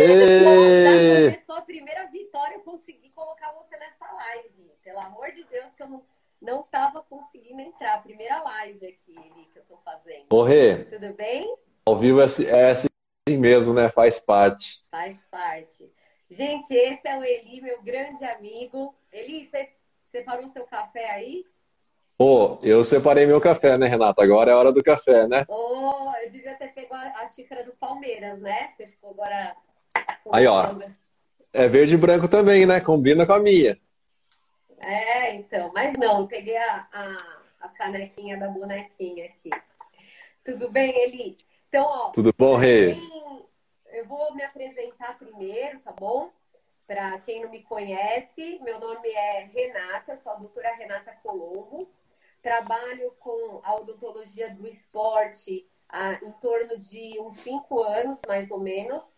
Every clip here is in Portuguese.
Ei! Começou a primeira vitória, eu consegui colocar você nessa live. Pelo amor de Deus, que eu não, não tava conseguindo entrar. Primeira live aqui, que eu tô fazendo. Ô, Tudo bem? Ao vivo é, é assim mesmo, né? Faz parte. Faz parte. Gente, esse é o Eli, meu grande amigo. Eli, você separou seu café aí? Pô, eu separei meu café, né, Renata? Agora é hora do café, né? Oh, eu devia ter pegado a xícara do Palmeiras, né? Você ficou agora. Aí, ó. É verde e branco também, né? Combina com a minha. É, então. Mas não, peguei a, a, a canequinha da bonequinha aqui. Tudo bem, Eli? Então, ó. Tudo bom, Rei? Eu vou me apresentar primeiro, tá bom? Para quem não me conhece, meu nome é Renata, sou a doutora Renata Colombo trabalho com a odontologia do esporte há em torno de uns cinco anos, mais ou menos.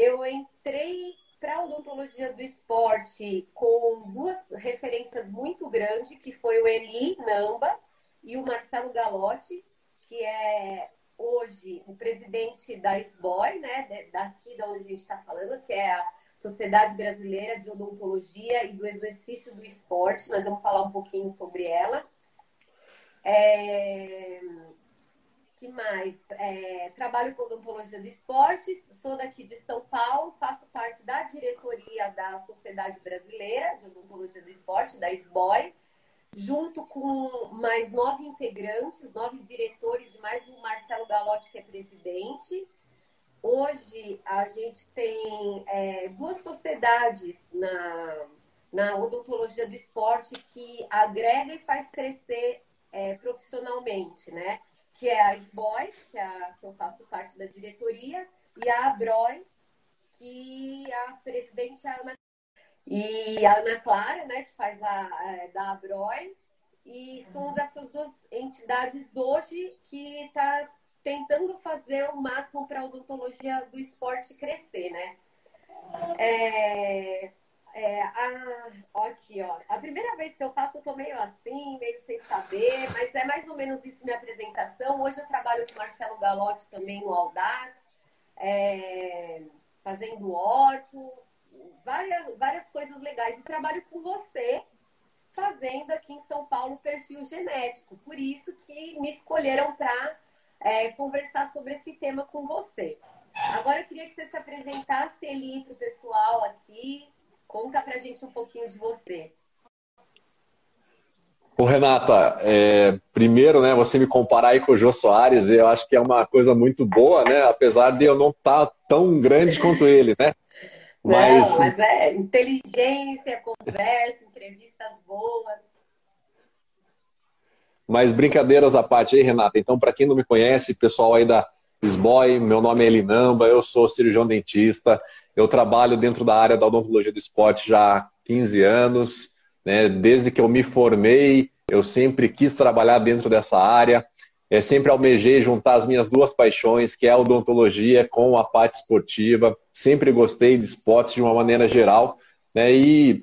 Eu entrei para a odontologia do esporte com duas referências muito grandes, que foi o Eli Namba e o Marcelo Galotti, que é hoje o presidente da SBOI, né, daqui da onde a gente está falando, que é a Sociedade Brasileira de Odontologia e do Exercício do Esporte. Nós vamos falar um pouquinho sobre ela. É... que mais? É... Trabalho com odontologia do esporte, sou daqui de São Paulo, faço parte da diretoria da Sociedade Brasileira de Odontologia do Esporte, da SBOI, junto com mais nove integrantes, nove diretores e mais o Marcelo Galotti, que é presidente. Hoje a gente tem é, duas sociedades na, na odontologia do esporte que agrega e faz crescer é, profissionalmente, né? Que é a SBOI, que, é a, que eu faço parte da diretoria, e a Abroi, que a presidente é a Ana e a Ana Clara, né, que faz a, a da Abroi, e somos essas duas entidades hoje que está tentando fazer o máximo para a odontologia do esporte crescer, né? É, é, a, aqui, ó. A primeira vez que eu faço, eu tô meio assim, meio sem saber, mas é mais ou menos isso minha apresentação. Hoje eu trabalho com Marcelo Galotti também no Audax, é, fazendo orto, várias, várias coisas legais. E trabalho com você, fazendo aqui em São Paulo perfil genético. Por isso que me escolheram para é, conversar sobre esse tema com você. Agora eu queria que você se apresentasse, Eli, para o pessoal aqui, Conta pra gente um pouquinho de você. Ô, Renata, é, primeiro, né, você me comparar aí com o Jô Soares, eu acho que é uma coisa muito boa, né? Apesar de eu não estar tá tão grande quanto ele, né? Mas... Não, mas é inteligência, conversa, entrevistas boas. Mas brincadeiras à parte aí, Renata. Então, para quem não me conhece, pessoal aí da Sboy, meu nome é Elinamba, eu sou cirurgião dentista, eu trabalho dentro da área da odontologia do esporte já há 15 anos, né? desde que eu me formei, eu sempre quis trabalhar dentro dessa área, é, sempre almejei juntar as minhas duas paixões, que é a odontologia com a parte esportiva, sempre gostei de esportes de uma maneira geral, né? e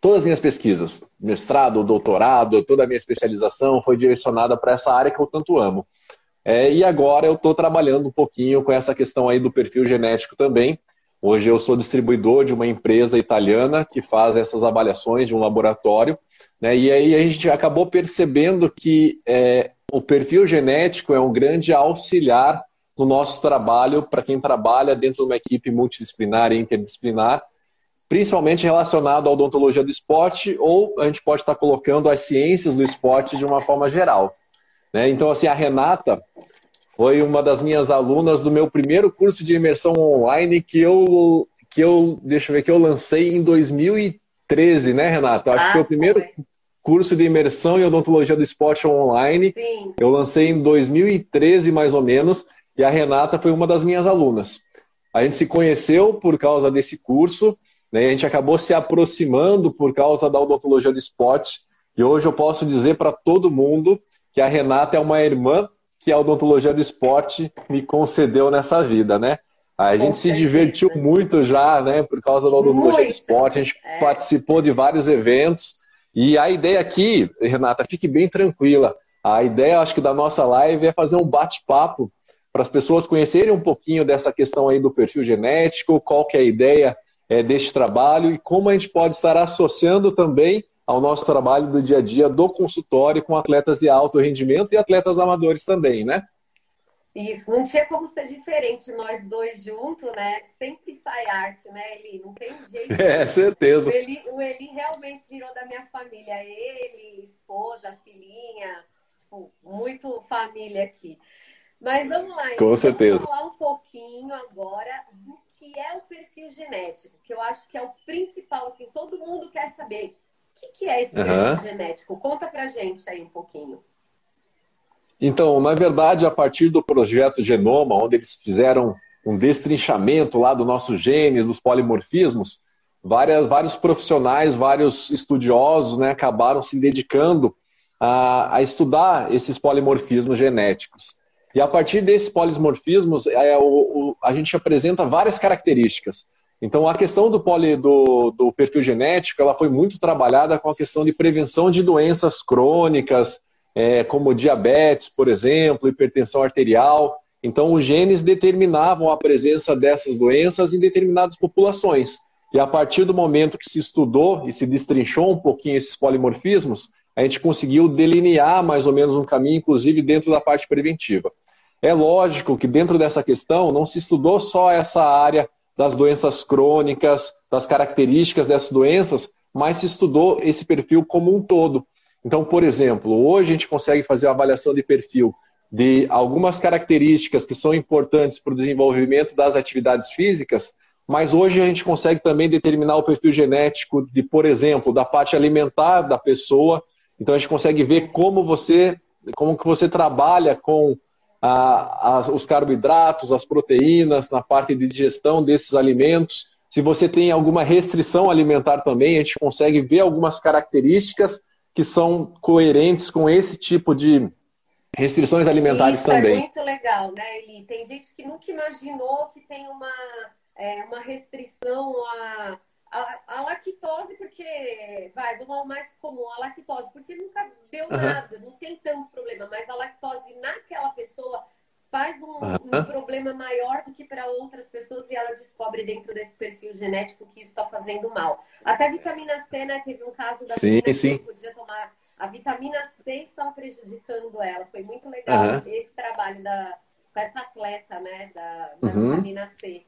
todas as minhas pesquisas, mestrado, doutorado, toda a minha especialização foi direcionada para essa área que eu tanto amo. É, e agora eu estou trabalhando um pouquinho com essa questão aí do perfil genético também. Hoje eu sou distribuidor de uma empresa italiana que faz essas avaliações de um laboratório. Né? E aí a gente acabou percebendo que é, o perfil genético é um grande auxiliar no nosso trabalho para quem trabalha dentro de uma equipe multidisciplinar e interdisciplinar, principalmente relacionado à odontologia do esporte, ou a gente pode estar colocando as ciências do esporte de uma forma geral. Né? Então, assim, a Renata foi uma das minhas alunas do meu primeiro curso de imersão online que eu, que eu deixa eu ver, que eu lancei em 2013, né, Renata? Eu acho ah, que foi o primeiro foi. curso de imersão em odontologia do esporte online. Sim. Eu lancei em 2013, mais ou menos, e a Renata foi uma das minhas alunas. A gente se conheceu por causa desse curso, né? A gente acabou se aproximando por causa da odontologia do esporte. E hoje eu posso dizer para todo mundo que a Renata é uma irmã que a odontologia do esporte me concedeu nessa vida, né? A gente se divertiu muito já, né, por causa da odontologia do esporte. A gente é. participou de vários eventos. E a ideia aqui, Renata, fique bem tranquila. A ideia, acho que, da nossa live é fazer um bate-papo para as pessoas conhecerem um pouquinho dessa questão aí do perfil genético, qual que é a ideia é, deste trabalho e como a gente pode estar associando também ao nosso trabalho do dia a dia do consultório com atletas de alto rendimento e atletas amadores também, né? Isso, não tinha como ser diferente nós dois juntos, né? Sempre sai arte, né, Eli? Não tem jeito. É, certeza. O Eli, o Eli realmente virou da minha família. Ele, esposa, filhinha, tipo, muito família aqui. Mas vamos lá, Com certeza. Vamos falar um pouquinho agora do que é o perfil genético, que eu acho que é o principal, assim, todo mundo quer saber. O que, que é esse uhum. genético? Conta pra gente aí um pouquinho. Então, na verdade, a partir do projeto Genoma, onde eles fizeram um destrinchamento lá do nossos genes, dos polimorfismos, várias, vários profissionais, vários estudiosos né, acabaram se dedicando a, a, estudar esses polimorfismos genéticos. E a partir desses polimorfismos, é, o, o, a gente apresenta várias características. Então, a questão do, poli, do, do perfil genético ela foi muito trabalhada com a questão de prevenção de doenças crônicas, é, como diabetes, por exemplo, hipertensão arterial. Então, os genes determinavam a presença dessas doenças em determinadas populações. E a partir do momento que se estudou e se destrinchou um pouquinho esses polimorfismos, a gente conseguiu delinear mais ou menos um caminho, inclusive dentro da parte preventiva. É lógico que dentro dessa questão não se estudou só essa área das doenças crônicas, das características dessas doenças, mas se estudou esse perfil como um todo. Então, por exemplo, hoje a gente consegue fazer a avaliação de perfil de algumas características que são importantes para o desenvolvimento das atividades físicas, mas hoje a gente consegue também determinar o perfil genético de, por exemplo, da parte alimentar da pessoa. Então a gente consegue ver como você, como que você trabalha com a, os carboidratos, as proteínas, na parte de digestão desses alimentos. Se você tem alguma restrição alimentar também, a gente consegue ver algumas características que são coerentes com esse tipo de restrições alimentares Isso também. é muito legal, né, Eli? Tem gente que nunca imaginou que tem uma, é, uma restrição a, a, a, lactose, porque, vai, do mal mais comum, a lactose, porque nunca deu uhum. nada, não tem tanto problema, mas a lactose naquela pessoa faz um, uhum. um problema maior do que para outras pessoas e ela descobre dentro desse perfil genético que isso está fazendo mal. Até vitamina C, né? Teve um caso da sim, sim. que podia tomar. A vitamina C estava prejudicando ela. Foi muito legal uhum. esse trabalho da, com essa atleta, né? Da, da uhum. vitamina C.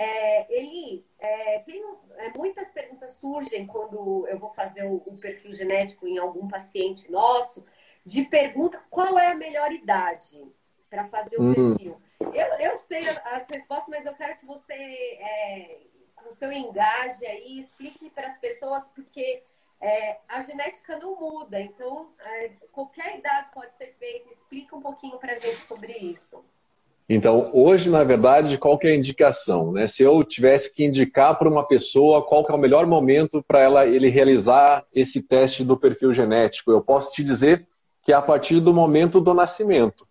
É, ele é, tem é, muitas perguntas surgem quando eu vou fazer o, o perfil genético em algum paciente nosso de pergunta qual é a melhor idade para fazer o hum. perfil. Eu, eu sei as respostas, mas eu quero que você, é, com o seu engaje aí, explique para as pessoas, porque é, a genética não muda, então é, qualquer idade pode ser feita. Explica um pouquinho para a gente sobre isso. Então, hoje, na verdade, qual que é a indicação? Né? Se eu tivesse que indicar para uma pessoa qual que é o melhor momento para ela ele realizar esse teste do perfil genético, eu posso te dizer que é a partir do momento do nascimento.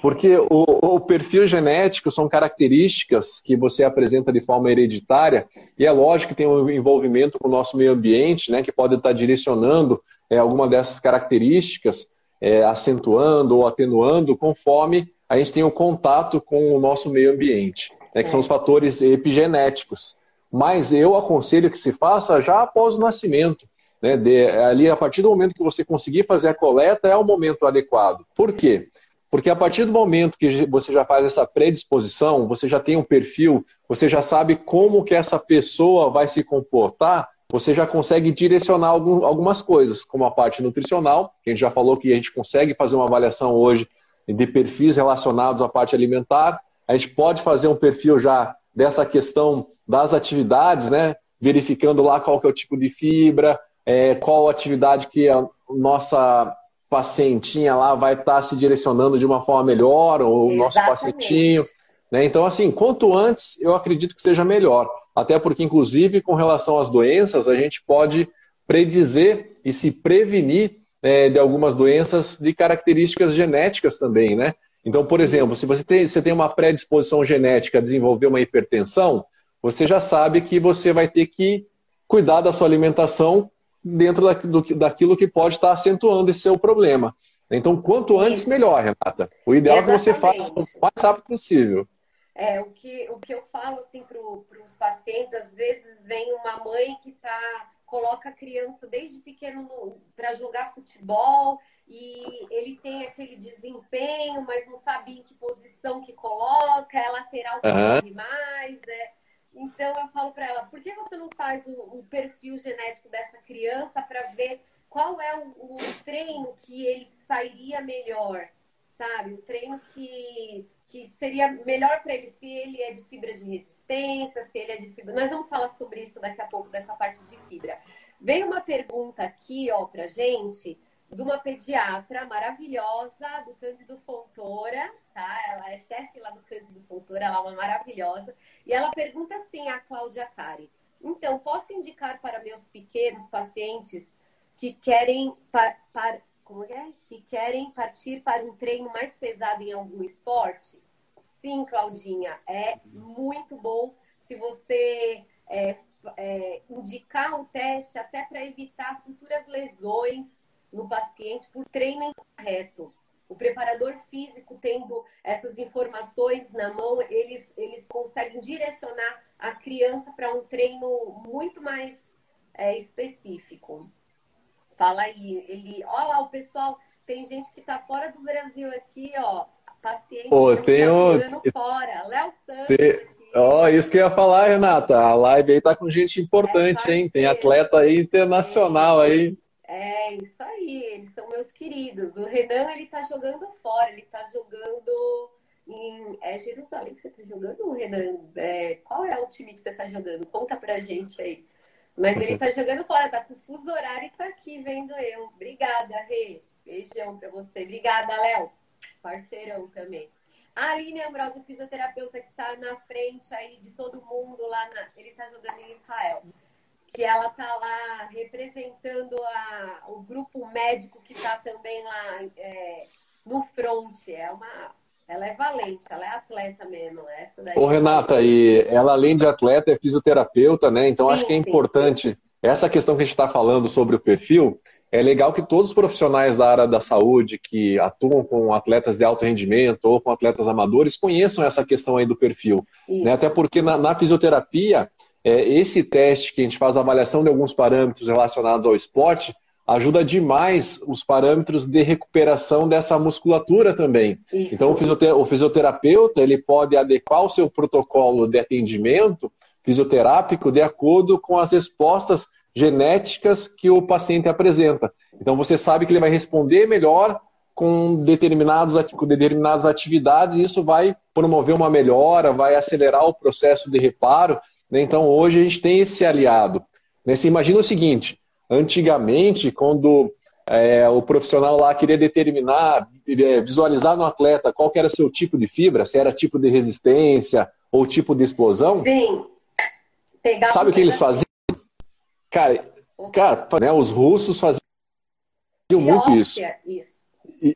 Porque o, o, perfil genético são características que você apresenta de forma hereditária, e é lógico que tem um envolvimento com o nosso meio ambiente, né, que pode estar direcionando é, alguma dessas características, é, acentuando ou atenuando, conforme a gente tem o um contato com o nosso meio ambiente, né, que são os fatores epigenéticos. Mas eu aconselho que se faça já após o nascimento. Né, de, ali, a partir do momento que você conseguir fazer a coleta, é o momento adequado. Por quê? Porque a partir do momento que você já faz essa predisposição, você já tem um perfil, você já sabe como que essa pessoa vai se comportar, você já consegue direcionar algum, algumas coisas, como a parte nutricional, que a gente já falou que a gente consegue fazer uma avaliação hoje de perfis relacionados à parte alimentar. A gente pode fazer um perfil já dessa questão das atividades, né? Verificando lá qual que é o tipo de fibra, é, qual atividade que a nossa pacientinha lá vai estar tá se direcionando de uma forma melhor, ou o nosso pacientinho. Né? Então, assim, quanto antes, eu acredito que seja melhor. Até porque, inclusive, com relação às doenças, a gente pode predizer e se prevenir é, de algumas doenças de características genéticas também, né? Então, por exemplo, se você tem, você tem uma predisposição genética a desenvolver uma hipertensão, você já sabe que você vai ter que cuidar da sua alimentação dentro da, do, daquilo que pode estar acentuando esse seu problema. Então, quanto antes, Isso. melhor, Renata. O ideal Exatamente. é que você faça o mais rápido possível. É, o que, o que eu falo assim para os pacientes, às vezes vem uma mãe que tá, coloca a criança desde pequeno para jogar futebol e ele tem aquele desempenho, mas não sabe em que posição que coloca, é lateral que uhum. corre mais, né? Então eu falo para ela, por que você não faz o, o perfil genético dessa criança para ver qual é o, o, treino que ele sairia melhor, sabe? O treino que, que seria melhor para ele, se ele é de fibra de resistência, se ele é de fibra. Nós vamos falar sobre isso daqui a pouco, dessa parte. Veio uma pergunta aqui, ó, pra gente de uma pediatra maravilhosa do Cândido Fontoura, tá? Ela é chefe lá do Cândido Fontoura, ela é uma maravilhosa. E ela pergunta assim a Cláudia Cari. Então, posso indicar para meus pequenos pacientes que querem par, par, como é? Que querem partir para um treino mais pesado em algum esporte? Sim, Claudinha, é muito bom se você é, é, indicar um teste até para evitar futuras lesões no paciente por treino incorreto. O preparador físico, tendo essas informações na mão, eles, eles conseguem direcionar a criança para um treino muito mais é, específico. Fala aí, ele. Olha lá, o pessoal, tem gente que está fora do Brasil aqui, ó. Paciente Pô, tenho... tá fora. Léo Santos. Tem... Ó, oh, isso que eu ia falar, Renata. A live aí tá com gente importante, é hein? Tem atleta aí internacional aí. É, isso aí, eles são meus queridos. O Renan, ele tá jogando fora, ele tá jogando em. É Jerusalém que você tá jogando, Renan? É, qual é o time que você tá jogando? Conta pra gente aí. Mas ele tá jogando fora, tá com fuso horário e tá aqui vendo eu. Obrigada, Rê. Beijão pra você. Obrigada, Léo. Parceirão também. A Aline Ambrosio, fisioterapeuta que tá na frente aí de todo mundo lá na. Ele tá jogando em Israel que ela está lá representando a, o grupo médico que está também lá é, no front. É uma, ela é valente, ela é atleta mesmo. Essa daí. Ô, Renata, e ela além de atleta é fisioterapeuta, né? Então sim, acho que é importante sim. essa questão que a gente está falando sobre o perfil. É legal que todos os profissionais da área da saúde que atuam com atletas de alto rendimento ou com atletas amadores conheçam essa questão aí do perfil. Né? Até porque na, na fisioterapia é, esse teste que a gente faz a avaliação de alguns parâmetros relacionados ao esporte ajuda demais os parâmetros de recuperação dessa musculatura também. Isso. Então, o fisioterapeuta ele pode adequar o seu protocolo de atendimento fisioterápico de acordo com as respostas genéticas que o paciente apresenta. Então, você sabe que ele vai responder melhor com determinados, com determinadas atividades, e isso vai promover uma melhora, vai acelerar o processo de reparo. Né? Então, hoje a gente tem esse aliado. Né? Você imagina o seguinte: antigamente, quando é, o profissional lá queria determinar, é, visualizar no atleta qual era seu tipo de fibra, se era tipo de resistência ou tipo de explosão. Sim. Sabe o que eles faziam? Cara, cara né, os russos faziam muito isso. Isso.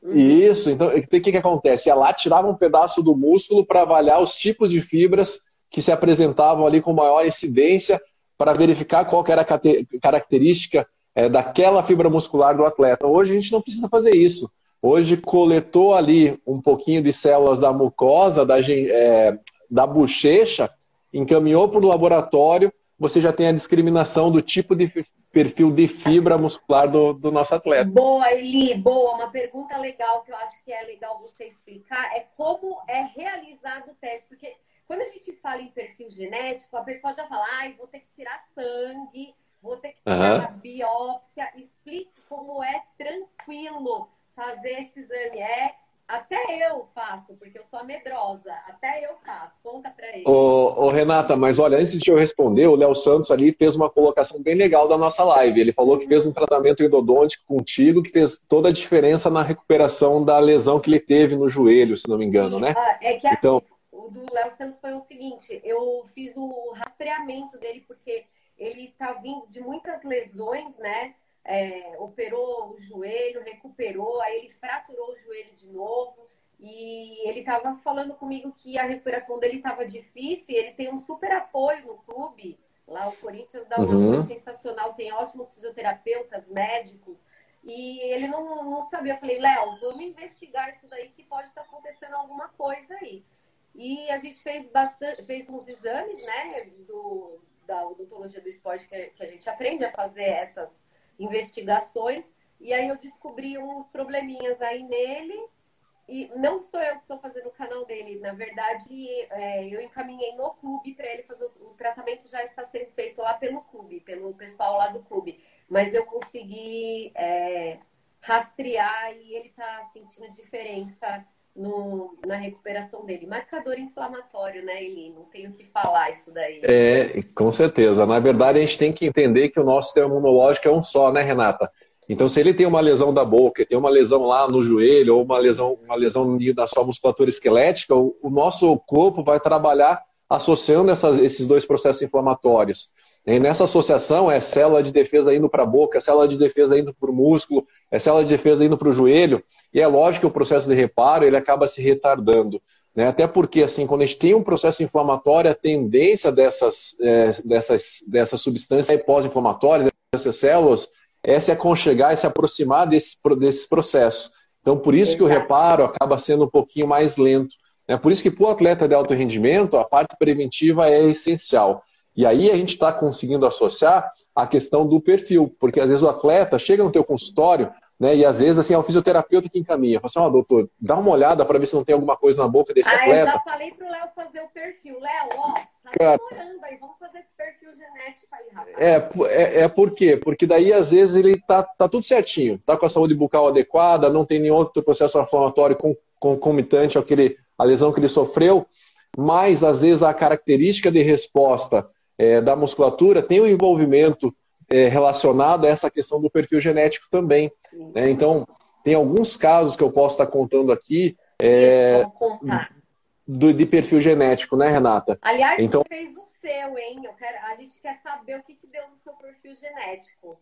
Uhum. Isso, então o que, que acontece? Lá, tirava um pedaço do músculo para avaliar os tipos de fibras que se apresentavam ali com maior incidência para verificar qual era a característica é, daquela fibra muscular do atleta. Hoje a gente não precisa fazer isso. Hoje coletou ali um pouquinho de células da mucosa, da, é, da bochecha, encaminhou para o laboratório, você já tem a discriminação do tipo de perfil de fibra muscular do, do nosso atleta. Boa, Eli, boa. Uma pergunta legal que eu acho que é legal você explicar é como é realizado o teste, porque quando a gente fala em perfil genético, a pessoa já fala, ai, vou ter que tirar sangue, vou ter que tirar uhum. biópsia. Explique como é tranquilo fazer esse exame. É, até eu faço, porque eu sou medrosa. Até eu faço. Conta pra ele. Ô, ô, Renata, mas olha, antes de eu responder, o Léo Santos ali fez uma colocação bem legal da nossa live. Ele falou que fez um tratamento endodôntico contigo, que fez toda a diferença na recuperação da lesão que ele teve no joelho, se não me engano, né? Ah, é que assim, então... O do Léo Santos foi o seguinte: eu fiz o rastreamento dele porque ele tá vindo de muitas lesões, né? É, operou o joelho, recuperou, aí ele fraturou o joelho de novo. E ele estava falando comigo que a recuperação dele estava difícil. ele tem um super apoio no clube. Lá o Corinthians dá uma uhum. sensacional, tem ótimos fisioterapeutas, médicos. E ele não, não sabia. Eu falei, Léo, vamos investigar isso daí que pode estar acontecendo alguma coisa aí. E a gente fez bastante, fez uns exames, né, do, da odontologia do esporte que, que a gente aprende a fazer essas investigações. E aí eu descobri uns probleminhas aí nele. E não sou eu que estou fazendo o canal dele. Na verdade, é, eu encaminhei no clube para ele fazer o, o tratamento já está sendo feito lá pelo clube, pelo pessoal lá do clube. Mas eu consegui é, rastrear e ele está sentindo diferença no, na recuperação dele. Marcador inflamatório, né, Eli? Não tenho o que falar isso daí. É, com certeza. Na verdade, a gente tem que entender que o nosso sistema imunológico é um só, né, Renata? Então, se ele tem uma lesão da boca, tem uma lesão lá no joelho, ou uma lesão, uma lesão na sua musculatura esquelética, o, o nosso corpo vai trabalhar associando essas, esses dois processos inflamatórios. E nessa associação é célula de defesa indo para a boca, é célula de defesa indo para o músculo, é célula de defesa indo para o joelho, e é lógico que o processo de reparo ele acaba se retardando. Né? Até porque, assim, quando a gente tem um processo inflamatório, a tendência dessas, é, dessas, dessas substâncias pós-inflamatórias, dessas células, é se aconchegar e se aproximar desse, desses processos. Então, por isso que o reparo acaba sendo um pouquinho mais lento. É por isso que para o atleta de alto rendimento, a parte preventiva é essencial. E aí a gente está conseguindo associar a questão do perfil, porque às vezes o atleta chega no teu consultório, né, e às vezes assim, é o fisioterapeuta que encaminha. Fala assim, ó, oh, doutor, dá uma olhada para ver se não tem alguma coisa na boca desse ah, atleta. Eu já falei pro Léo fazer o perfil. Léo, ó, tá Cara, demorando aí, vamos fazer esse perfil genético aí, rapaz. É, é, é por quê? Porque daí às vezes ele tá, tá tudo certinho, tá com a saúde bucal adequada, não tem nenhum outro processo inflamatório concomitante àquele, à lesão que ele sofreu, mas às vezes a característica de resposta é, da musculatura tem um envolvimento é, relacionado a essa questão do perfil genético também. Né? Então, tem alguns casos que eu posso estar contando aqui é, do, de perfil genético, né, Renata? Aliás, então... você fez o seu, hein? Quero, a gente quer saber o que, que deu no seu perfil genético.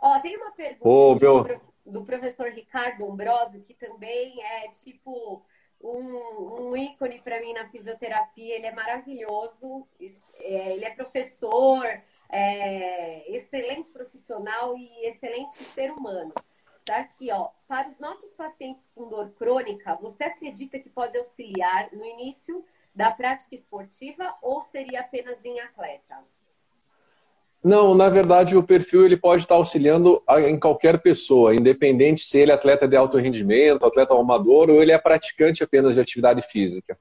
Ó, tem uma pergunta oh, meu... do professor Ricardo Ambrosio, que também é tipo um, um ícone para mim na fisioterapia. Ele é maravilhoso, é, ele é professor, é, excelente profissional e excelente ser humano. Tá aqui, ó. Para os nossos pacientes com dor crônica, você acredita que pode auxiliar no início da prática esportiva ou seria apenas em atleta? Não, na verdade o perfil ele pode estar auxiliando em qualquer pessoa, independente se ele é atleta de alto rendimento, atleta amador ou ele é praticante apenas de atividade física.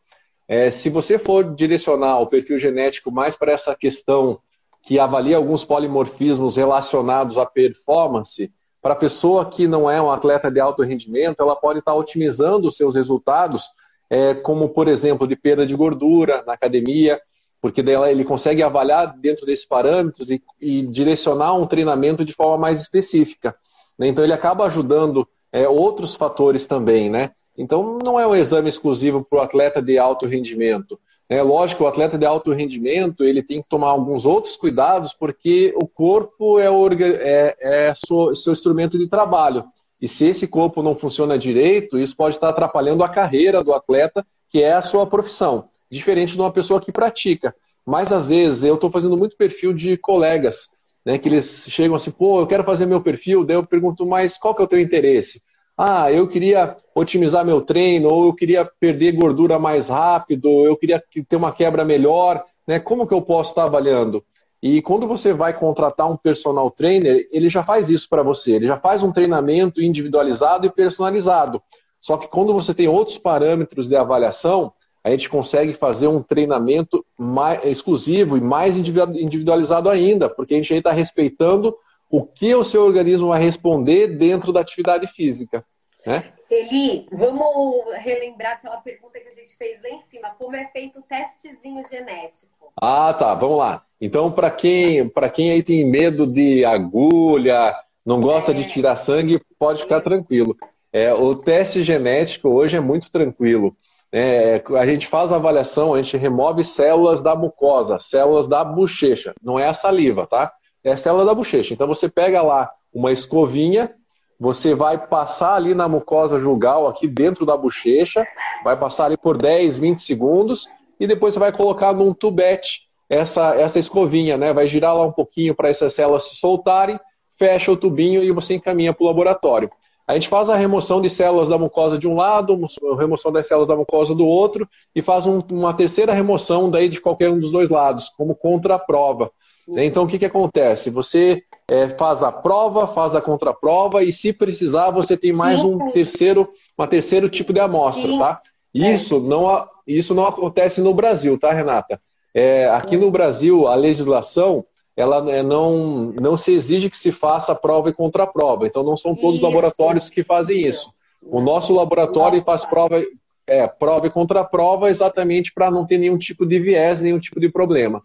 É, se você for direcionar o perfil genético mais para essa questão que avalia alguns polimorfismos relacionados à performance, para a pessoa que não é um atleta de alto rendimento, ela pode estar otimizando os seus resultados, é, como por exemplo de perda de gordura na academia, porque ele consegue avaliar dentro desses parâmetros e, e direcionar um treinamento de forma mais específica. Né? Então ele acaba ajudando é, outros fatores também, né? Então não é um exame exclusivo para o atleta de alto rendimento. É lógico, o atleta de alto rendimento ele tem que tomar alguns outros cuidados, porque o corpo é, o, é, é seu, seu instrumento de trabalho. E se esse corpo não funciona direito, isso pode estar atrapalhando a carreira do atleta, que é a sua profissão diferente de uma pessoa que pratica. Mas às vezes eu estou fazendo muito perfil de colegas, né? Que eles chegam assim, pô, eu quero fazer meu perfil, daí eu pergunto, mas qual que é o teu interesse? Ah, eu queria otimizar meu treino, ou eu queria perder gordura mais rápido, eu queria ter uma quebra melhor, né? Como que eu posso estar avaliando? E quando você vai contratar um personal trainer, ele já faz isso para você, ele já faz um treinamento individualizado e personalizado. Só que quando você tem outros parâmetros de avaliação, a gente consegue fazer um treinamento mais exclusivo e mais individualizado ainda, porque a gente aí está respeitando o que o seu organismo vai responder dentro da atividade física. Né? Eli, vamos relembrar aquela pergunta que a gente fez lá em cima. Como é feito o testezinho genético? Ah, tá. Vamos lá. Então, para quem, quem aí tem medo de agulha, não gosta é. de tirar sangue, pode ficar tranquilo. É, o teste genético hoje é muito tranquilo. É, a gente faz a avaliação, a gente remove células da mucosa, células da bochecha. Não é a saliva, tá? É a célula da bochecha. Então você pega lá uma escovinha, você vai passar ali na mucosa jugal, aqui dentro da bochecha, vai passar ali por 10, 20 segundos, e depois você vai colocar num tubete essa, essa escovinha, né? Vai girar lá um pouquinho para essas células se soltarem, fecha o tubinho e você encaminha para o laboratório. A gente faz a remoção de células da mucosa de um lado, remoção das células da mucosa do outro, e faz um, uma terceira remoção daí de qualquer um dos dois lados, como contraprova. Né? Então, o que, que acontece? Você é, faz a prova, faz a contraprova, e se precisar, você tem mais um terceiro, uma terceiro tipo de amostra, tá? Isso, é. não, isso não acontece no Brasil, tá, Renata? É, aqui no Brasil, a legislação ela é, não, não se exige que se faça prova e contraprova. Então, não são todos os laboratórios que fazem isso. O nosso laboratório faz prova, é, prova e contraprova exatamente para não ter nenhum tipo de viés, nenhum tipo de problema.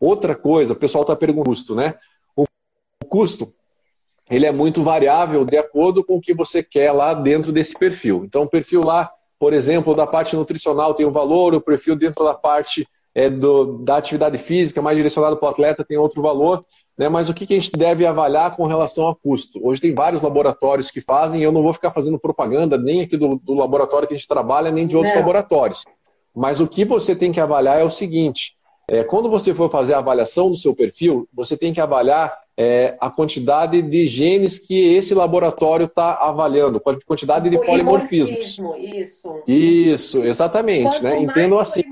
Outra coisa, o pessoal está perguntando custo, né? O custo ele é muito variável de acordo com o que você quer lá dentro desse perfil. Então, o perfil lá, por exemplo, da parte nutricional tem um valor, o perfil dentro da parte é, do, da atividade física, mais direcionado para o atleta, tem outro valor. Né? Mas o que, que a gente deve avaliar com relação a custo? Hoje tem vários laboratórios que fazem, e eu não vou ficar fazendo propaganda nem aqui do, do laboratório que a gente trabalha, nem de outros não. laboratórios. Mas o que você tem que avaliar é o seguinte: é, quando você for fazer a avaliação do seu perfil, você tem que avaliar é, a quantidade de genes que esse laboratório está avaliando, quantidade de polimorfismos. Isso. Isso, exatamente. Quanto né? Entendo assim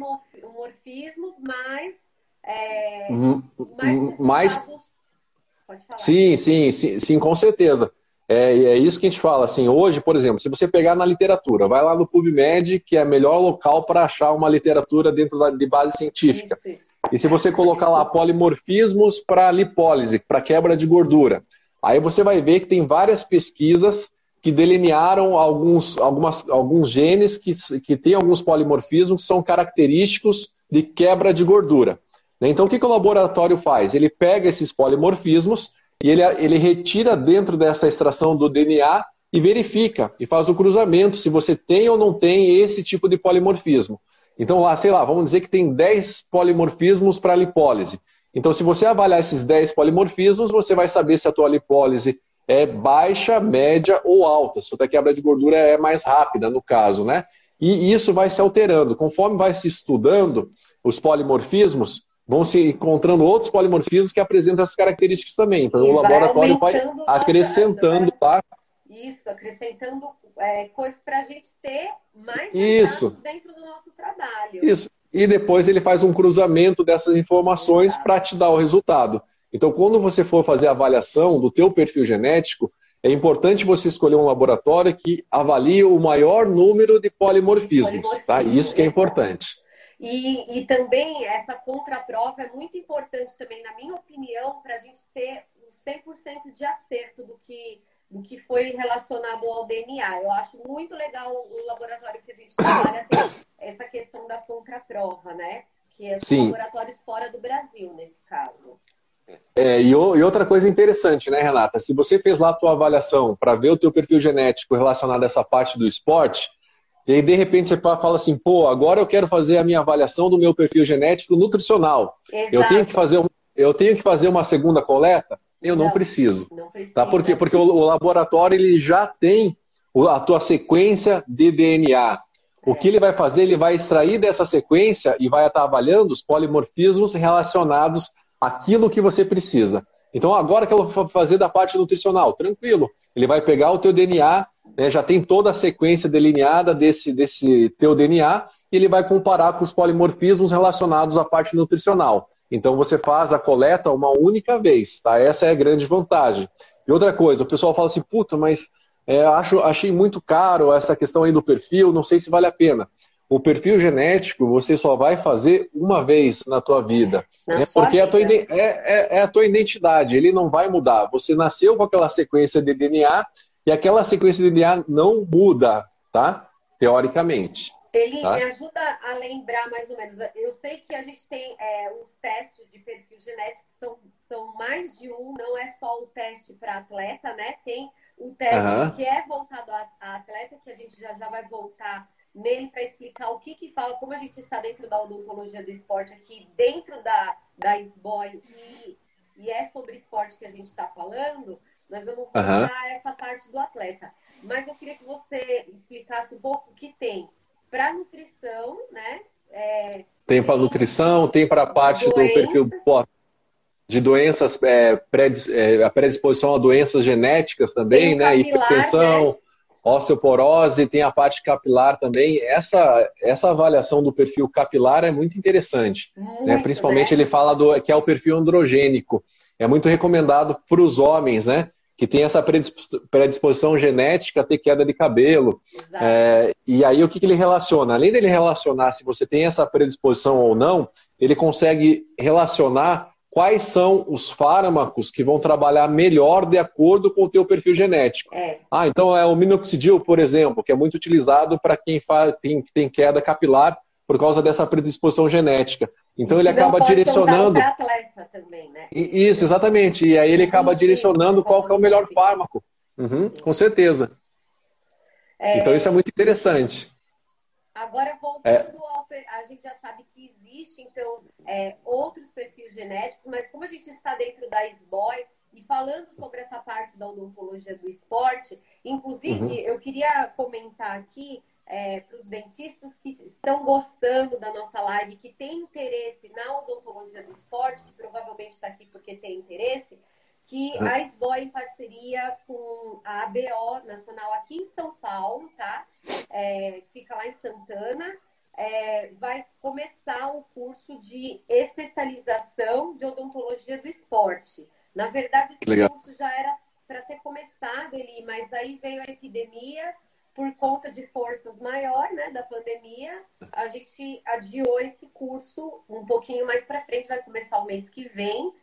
dimorfismos, mais. É, uhum. mais, mais... Pode falar. Sim, sim, sim, sim, com certeza. É, é isso que a gente fala. Assim, hoje, por exemplo, se você pegar na literatura, vai lá no PubMed, que é o melhor local para achar uma literatura dentro da, de base científica. Isso, isso. E se você colocar lá polimorfismos para lipólise, para quebra de gordura, aí você vai ver que tem várias pesquisas que delinearam alguns, algumas, alguns genes que, que têm alguns polimorfismos que são característicos de quebra de gordura. Né? Então, o que, o laboratório faz? Ele pega esses polimorfismos e ele, ele retira dentro dessa extração do DNA e verifica e faz o cruzamento se você tem ou não tem esse tipo de polimorfismo. Então, lá, sei lá, vamos dizer que tem 10 polimorfismos para lipólise. Então, se você avaliar esses 10 polimorfismos, você vai saber se a tua lipólise é baixa, média ou alta. Se a quebra de gordura é mais rápida, no caso, né? E isso vai se alterando. Conforme vai se estudando os polimorfismos, vão se encontrando outros polimorfismos que apresentam essas características também. Então, e o laboratório vai acrescentando tá? Isso, acrescentando é, coisas para a gente ter mais isso. dentro do nosso trabalho. Isso. E depois ele faz um cruzamento dessas informações para te dar o resultado. Então, quando você for fazer a avaliação do teu perfil genético, é importante você escolher um laboratório que avalie o maior número de polimorfismos, tá? Isso que é importante. E, e também essa contraprova é muito importante também, na minha opinião, para a gente ter um 100% de acerto do que, do que foi relacionado ao DNA. Eu acho muito legal o laboratório que a gente trabalha essa questão da contraprova, né? Que é são laboratórios fora do Brasil, nesse caso. É, e, e, outra coisa interessante, né, Renata? Se você fez lá a tua avaliação para ver o teu perfil genético relacionado a essa parte do esporte, e aí de repente você fala assim, pô, agora eu quero fazer a minha avaliação do meu perfil genético nutricional. Exato. Eu tenho que fazer um, eu tenho que fazer uma segunda coleta? Eu não, não preciso. Não precisa. Tá? Por quê? Porque o, o laboratório ele já tem a tua sequência de DNA. O que ele vai fazer? Ele vai extrair dessa sequência e vai estar avaliando os polimorfismos relacionados aquilo que você precisa. Então, agora que eu vou fazer da parte nutricional, tranquilo. Ele vai pegar o teu DNA, né, já tem toda a sequência delineada desse, desse teu DNA, e ele vai comparar com os polimorfismos relacionados à parte nutricional. Então, você faz a coleta uma única vez, tá? Essa é a grande vantagem. E outra coisa, o pessoal fala assim, puta, mas é, acho, achei muito caro essa questão aí do perfil, não sei se vale a pena o perfil genético você só vai fazer uma vez na tua vida. né? Porque vida. É, a tua, é, é, é, a tua identidade, ele não vai mudar. Você nasceu com aquela sequência de DNA e aquela sequência de DNA não muda, tá? Teoricamente. Ele tá? me ajuda a lembrar mais ou menos. Eu sei que a gente tem é, os testes de perfil genético, são, são mais de um, não é só o teste para atleta, né? Tem o teste uhum. que é voltado a, a atleta, que a gente já, já vai voltar nele para explicar o que que fala, como a gente está dentro da odontologia do esporte aqui, dentro da, da SBOY e, e é sobre esporte que a gente está falando, nós vamos falar uhum. essa parte do atleta. Mas eu queria que você explicasse um pouco o que tem para nutrição, né? É, tem para nutrição, tem para a parte doenças, do perfil de doenças, é, predis, é, a predisposição a doenças genéticas também, né? Capilar, Hipertensão, né? Osteoporose, tem a parte capilar também. Essa, essa avaliação do perfil capilar é muito interessante. Muito, né? Principalmente né? ele fala do, que é o perfil androgênico. É muito recomendado para os homens, né? Que tem essa predisposição genética a ter queda de cabelo. É, e aí o que, que ele relaciona? Além dele relacionar se você tem essa predisposição ou não, ele consegue relacionar quais são os fármacos que vão trabalhar melhor de acordo com o teu perfil genético. É. Ah, então é o minoxidil, por exemplo, que é muito utilizado para quem faz, tem, tem queda capilar por causa dessa predisposição genética. Então ele acaba direcionando. atleta também, né? Isso, exatamente. E aí ele acaba direcionando qual é o melhor fármaco. Uhum, com certeza. É... Então isso é muito interessante. Agora voltando é... ao, a gente já sabe que existe então é, outros perfis genéticos, mas como a gente está dentro da SBOI e falando sobre essa parte da odontologia do esporte, inclusive uhum. eu queria comentar aqui é, para os dentistas que estão gostando da nossa live, que têm interesse na odontologia do esporte, que provavelmente está aqui porque tem interesse, que uhum. a SBOI, em parceria com a ABO Nacional aqui em São Paulo, tá? É, fica lá em Santana, é, vai começar um curso de especialização de odontologia do esporte. Na verdade, esse Legal. curso já era para ter começado ali, mas aí veio a epidemia por conta de forças maior, né, da pandemia. A gente adiou esse curso um pouquinho mais para frente, vai começar o mês que vem.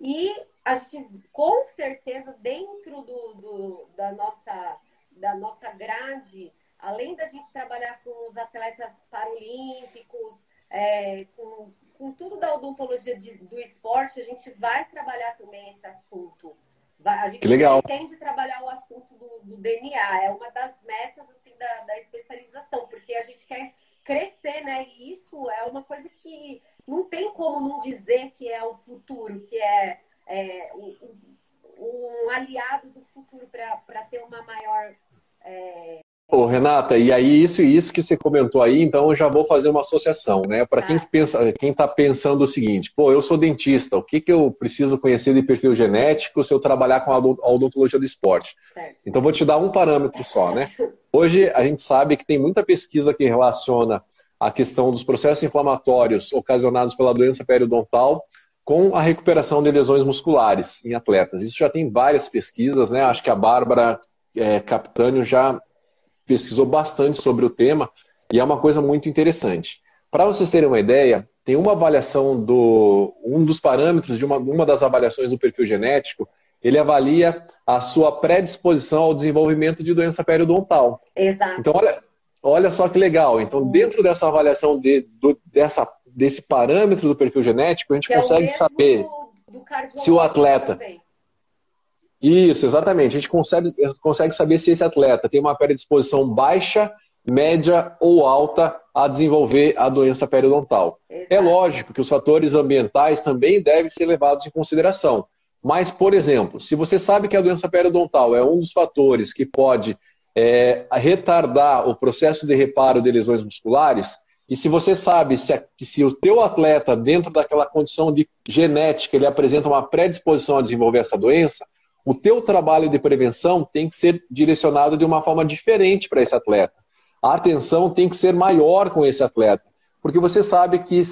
E a gente, com certeza, dentro do, do da, nossa, da nossa grade além da gente trabalhar com os atletas paralímpicos, é, com, com tudo da odontologia de, do esporte, a gente vai trabalhar também esse assunto. Vai, a gente que legal. pretende trabalhar o assunto do, do, DNA. É uma das metas assim, da, da especialização, porque a gente quer crescer, né? E isso é uma coisa que não tem como não dizer que é o futuro, que é, é um, um, aliado do futuro para ter uma maior é, Ô, Renata, e aí isso e isso que você comentou aí, então eu já vou fazer uma associação, né? Para quem pensa, quem está pensando o seguinte, pô, eu sou dentista, o que, que eu preciso conhecer de perfil genético se eu trabalhar com a odontologia do esporte? Então vou te dar um parâmetro só, né? Hoje a gente sabe que tem muita pesquisa que relaciona a questão dos processos inflamatórios ocasionados pela doença periodontal com a recuperação de lesões musculares em atletas. Isso já tem várias pesquisas, né? Acho que a Bárbara é, Capitânio já pesquisou bastante sobre o tema e é uma coisa muito interessante. Para vocês terem uma ideia, tem uma avaliação do um dos parâmetros de uma, uma das avaliações do perfil genético, ele avalia a sua predisposição ao desenvolvimento de doença periodontal. Exato. Então olha, olha só que legal. Então dentro dessa avaliação de, do, dessa, desse parâmetro do perfil genético, a gente que consegue é saber se o atleta também. Isso, exatamente. A gente consegue, consegue saber se esse atleta tem uma predisposição baixa, média ou alta a desenvolver a doença periodontal. É Exato. É lógico que os fatores ambientais também devem ser levados em consideração. Mas, por exemplo, se você sabe que a doença periodontal é um dos fatores que pode é, retardar o processo de reparo de lesões musculares, e se você sabe se, a, se o teu atleta, dentro daquela condição de genética, ele apresenta uma predisposição a desenvolver essa doença, o teu trabalho de prevenção tem que ser direcionado de uma forma diferente para esse atleta. A atenção tem que ser maior com esse atleta, porque você sabe que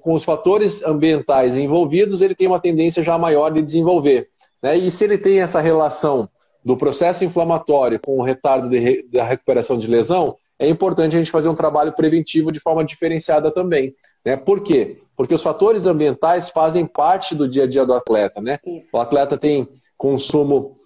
com os fatores ambientais envolvidos, ele tem uma tendência já maior de desenvolver. Né? E se ele tem essa relação do processo inflamatório com o retardo de, da recuperação de lesão, é importante a gente fazer um trabalho preventivo de forma diferenciada também. Né? Por quê? Porque os fatores ambientais fazem parte do dia a dia do atleta. Né? O atleta tem consumo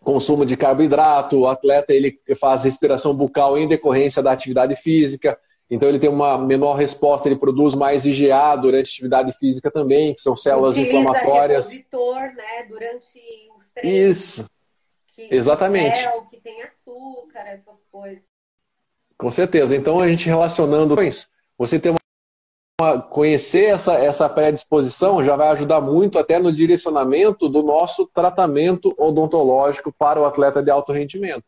consumo de carboidrato, o atleta ele faz respiração bucal em decorrência da atividade física, então ele tem uma menor resposta, ele produz mais IgA durante a atividade física também, que são células Utiliza inflamatórias. Repositor, né, durante os treinos. Isso. Que Exatamente. Gel, que tem açúcar, essas coisas. Com certeza. Então a gente relacionando, você tem uma conhecer essa, essa predisposição já vai ajudar muito até no direcionamento do nosso tratamento odontológico para o atleta de alto rendimento.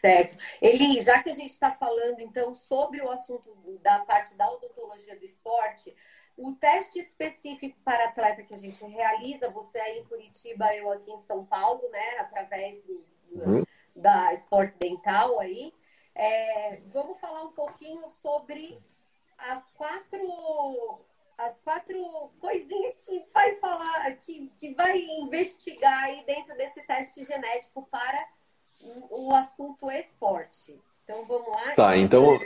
Certo. Eli, já que a gente está falando então sobre o assunto da parte da odontologia do esporte, O teste específico para atleta que a gente realiza, você aí em Curitiba, eu aqui em São Paulo, né? Através do, uhum. da Sport Dental aí. É, vamos falar um pouquinho sobre as quatro as quatro coisinhas que vai falar, que, que vai investigar aí dentro desse teste genético para o assunto esporte. Então vamos lá. Tá, então.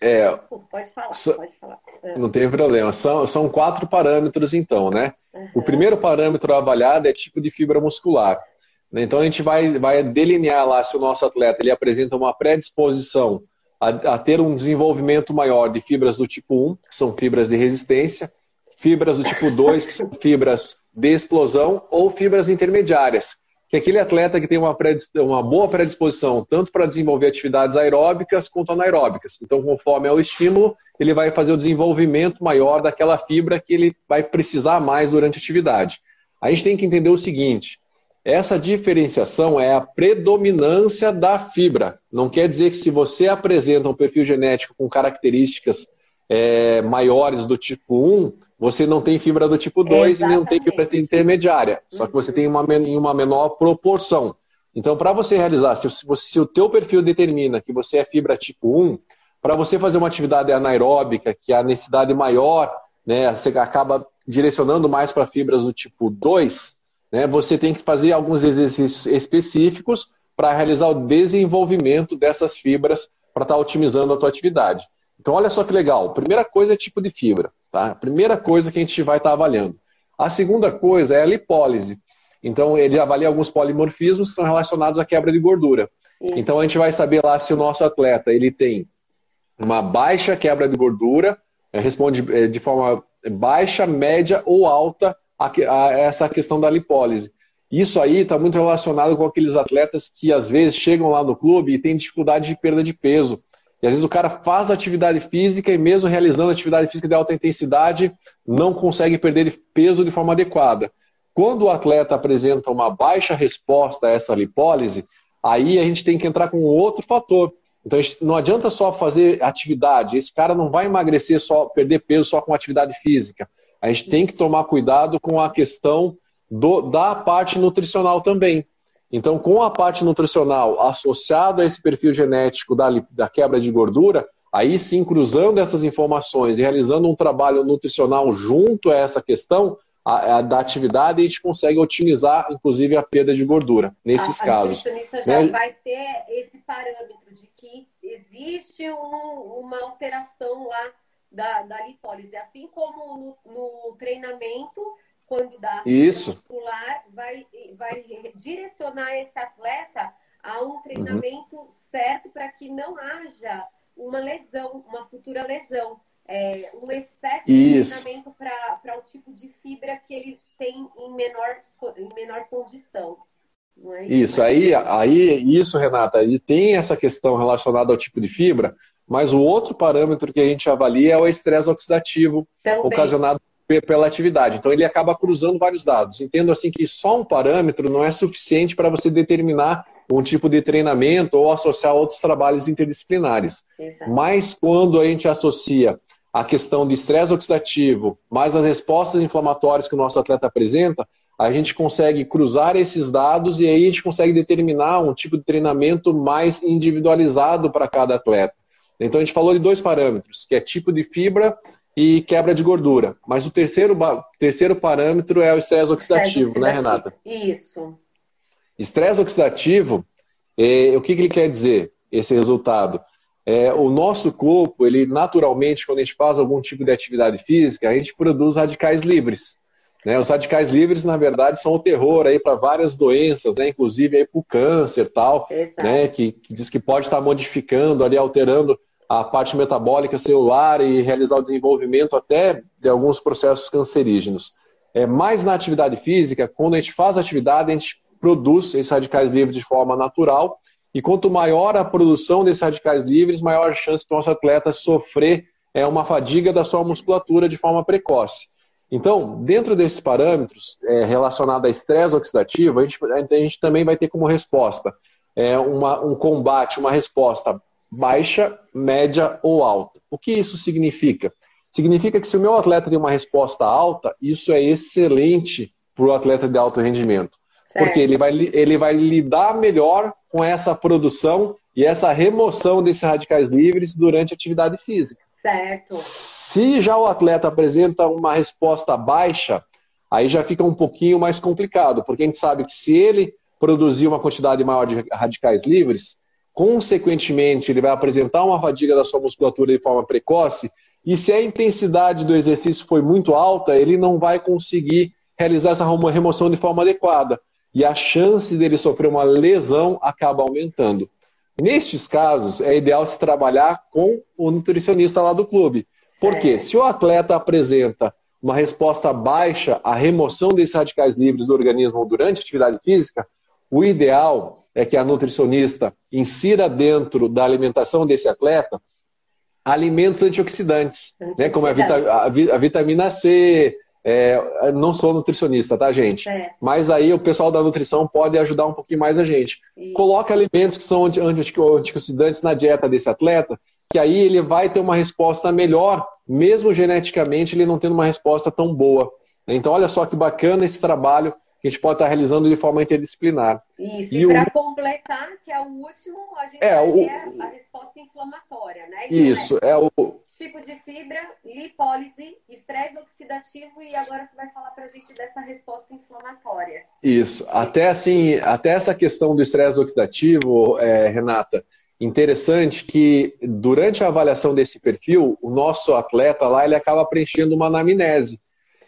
É, Desculpa, pode falar, so, pode falar. Não tem problema. São, são quatro parâmetros, então, né? Uhum. O primeiro parâmetro avaliado é tipo de fibra muscular. Né? Então a gente vai, vai delinear lá se o nosso atleta ele apresenta uma predisposição a, a, ter um desenvolvimento maior de fibras do tipo 1, que são fibras de resistência, fibras do tipo 2, que são fibras de explosão, ou fibras intermediárias, que é aquele atleta que tem uma, uma boa predisposição tanto para desenvolver atividades aeróbicas quanto anaeróbicas. Então, conforme é o estímulo, ele vai fazer o desenvolvimento maior daquela fibra que ele vai precisar mais durante a atividade. A gente tem que entender o seguinte: essa diferenciação é a predominância da fibra. Não quer dizer que se você apresenta um perfil genético com características é, maiores do tipo 1, você não tem fibra do tipo 2 e não tem fibra intermediária. Só que você tem uma, em uma menor proporção. Então, para você realizar, se, se, se, o teu perfil determina que você é fibra tipo 1, para você fazer uma atividade anaeróbica, que é a necessidade maior, né, você acaba direcionando mais para fibras do tipo 2, né, você tem que fazer alguns exercícios específicos para realizar o desenvolvimento dessas fibras para estar tá otimizando a tua atividade. Então, olha só que legal. Primeira coisa é tipo de fibra. Tá? Primeira coisa que a gente vai estar tá avaliando. A segunda coisa é a lipólise. Então, ele avalia alguns polimorfismos que estão relacionados à quebra de gordura. Isso. Então, a gente vai saber lá se o nosso atleta ele tem uma baixa quebra de gordura, eh, responde eh, de forma baixa, média ou alta a, a essa questão da lipólise. Isso aí está muito relacionado com aqueles atletas que às vezes chegam lá no clube e têm dificuldade de perda de peso. E às vezes o cara faz atividade física e mesmo realizando atividade física de alta intensidade, não consegue perder peso de forma adequada. Quando o atleta apresenta uma baixa resposta a essa lipólise, aí a gente tem que entrar com outro fator. Então não adianta só fazer atividade, esse cara não vai emagrecer só, perder peso só com atividade física. A gente tem que tomar cuidado com a questão do, da parte nutricional também. Então, com a parte nutricional associada a esse perfil genético da, da quebra de gordura, aí sim, cruzando essas informações e realizando um trabalho nutricional junto a essa questão a, a, da atividade, a gente consegue otimizar, inclusive, a perda de gordura, nesses a, casos. A nutricionista já né? vai ter esse parâmetro de que existe um, uma alteração lá da, da lipólise. Assim como no, no treinamento, quando dá Isso. muscular, vai, vai direcionar esse atleta a um treinamento uhum. certo para que não haja uma lesão, uma futura lesão. É, um excesso Isso. de treinamento para o tipo de fibra que ele tem em menor, em menor condição. É isso, isso aí, aí, isso, Renata, e tem essa questão relacionada ao tipo de fibra, mas o outro parâmetro que a gente avalia é o estresse oxidativo Também. ocasionado pela atividade. Então ele acaba cruzando vários dados. Entendo assim que só um parâmetro não é suficiente para você determinar um tipo de treinamento ou associar outros trabalhos interdisciplinares. Exato. Mas quando a gente associa a questão de estresse oxidativo, mais as respostas inflamatórias que o nosso atleta apresenta, a gente consegue cruzar esses dados e aí a gente consegue determinar um tipo de treinamento mais individualizado para cada atleta. Então a gente falou de dois parâmetros, que é tipo de fibra e quebra de gordura. Mas o terceiro, terceiro parâmetro é o estresse oxidativo, oxidativo, né, Renata? Isso. Estresse oxidativo, é, o que, que ele quer dizer, esse resultado? É, o nosso corpo, ele naturalmente, quando a gente faz algum tipo de atividade física, a gente produz radicais livres. Né? Os radicais livres, na verdade, são o terror aí para várias doenças, né? inclusive para o câncer tal, né? que, que diz que pode estar modificando, ali, alterando a parte metabólica celular e realizar o desenvolvimento até de alguns processos cancerígenos. É, mais na atividade física, quando a gente faz atividade, a gente produz esses radicais livres de forma natural, e quanto maior a produção desses radicais livres, maior a chance do nosso atleta sofrer é, uma fadiga da sua musculatura de forma precoce. Então, dentro desses parâmetros é, relacionados a estresse oxidativo, a gente, a gente, também vai ter como resposta é, uma, um combate, uma resposta baixa, média ou alta. O que isso significa? Significa que se o meu atleta tem uma resposta alta, isso é excelente para o atleta de alto rendimento. Certo. Porque ele vai, ele vai lidar melhor com essa produção e essa remoção desses radicais livres durante a atividade física. Certo. Se já o atleta apresenta uma resposta baixa, aí já fica um pouquinho mais complicado, porque a gente sabe que se ele produzir uma quantidade maior de radicais livres, consequentemente ele vai apresentar uma fadiga da sua musculatura de forma precoce, e se a intensidade do exercício foi muito alta, ele não vai conseguir realizar essa remoção de forma adequada. E a chance dele sofrer uma lesão acaba aumentando. Nestes casos, é ideal se trabalhar com o nutricionista lá do clube. Porque se o atleta apresenta uma resposta baixa à remoção desses radicais livres do organismo durante a atividade física, o ideal é que a nutricionista insira dentro da alimentação desse atleta alimentos antioxidantes, né, como a, a, vitamina C, é, não sou nutricionista, tá, gente? É. Mas aí o pessoal da nutrição pode ajudar um pouquinho mais a gente. Isso. Coloca alimentos que são antioxidantes na dieta desse atleta, que aí ele vai ter uma resposta melhor, mesmo geneticamente ele não tendo uma resposta tão boa. Então, olha só que bacana esse trabalho que a gente pode estar realizando de forma interdisciplinar. Isso, e, e para o... completar, que é o último, a gente é, o... a resposta inflamatória, né? Então, Isso, é, é o tipo de fibra, lipólise, estresse oxidativo e agora você vai falar para a gente dessa resposta inflamatória. Isso, até assim, até essa questão do estresse oxidativo, é, Renata, interessante que durante a avaliação desse perfil, o nosso atleta lá ele acaba preenchendo uma anamnese.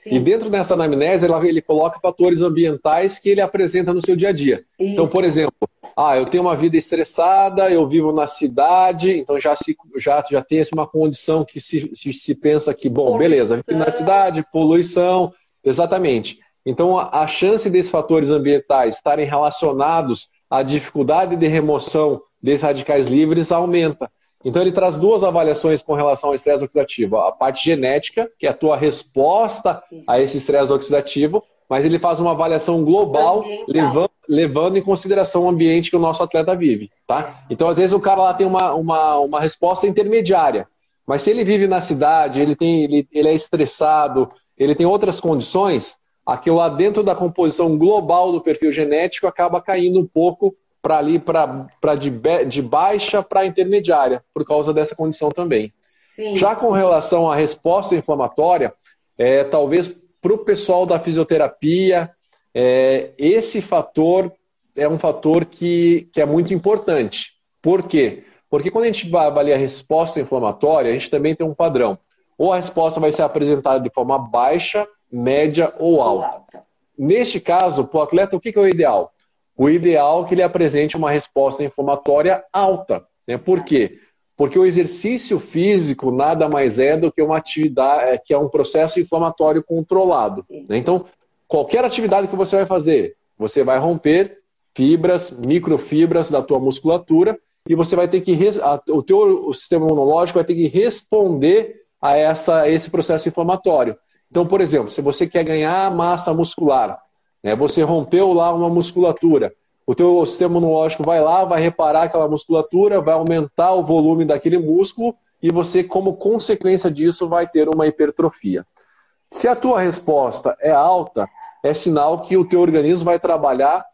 Sim. E dentro dessa anamnese, ele coloca fatores ambientais que ele apresenta no seu dia a dia. Isso. Então, por exemplo, ah, eu tenho uma vida estressada, eu vivo na cidade, então já, se, já, já tem uma condição que se, se pensa que, bom, poluição. beleza, vivo na cidade, poluição, exatamente. Então, a, a chance desses fatores ambientais estarem relacionados à dificuldade de remoção desses radicais livres aumenta. Então ele traz duas avaliações com relação ao estresse oxidativo. A parte genética, que é a tua resposta Isso. a esse estresse oxidativo, mas ele faz uma avaliação global, levando, levando, em consideração o ambiente que o nosso atleta vive. Tá? Então, às vezes, o cara lá tem uma, uma, uma resposta intermediária. Mas se ele vive na cidade, ele, tem, ele, ele é estressado, ele tem outras condições, aquilo lá dentro da composição global do perfil genético acaba caindo um pouco para ali, para de, de baixa para intermediária, por causa dessa condição também. Sim. Já com relação à resposta inflamatória, é, talvez para o pessoal da fisioterapia, é, esse fator é um fator que, que é muito importante. Por quê? Porque quando a gente vai avaliar a resposta inflamatória, a gente também tem um padrão. Ou a resposta vai ser apresentada de forma baixa, média ou alta. Neste caso, para o atleta, o que é o ideal? O ideal é que ele apresente uma resposta inflamatória alta. Né? Por quê? Porque o exercício físico nada mais é do que uma atividade, é, que é um processo inflamatório controlado. Né? Então, qualquer atividade que você vai fazer, você vai romper fibras, microfibras da tua musculatura e você vai ter que o teu o sistema imunológico vai ter que responder a essa esse processo inflamatório. Então, por exemplo, se você quer ganhar massa muscular, né? Você rompeu lá uma musculatura. O teu sistema imunológico vai lá, vai reparar aquela musculatura, vai aumentar o volume daquele músculo e você, como consequência disso, vai ter uma hipertrofia. Se a tua resposta é alta, é sinal que o teu organismo vai trabalhar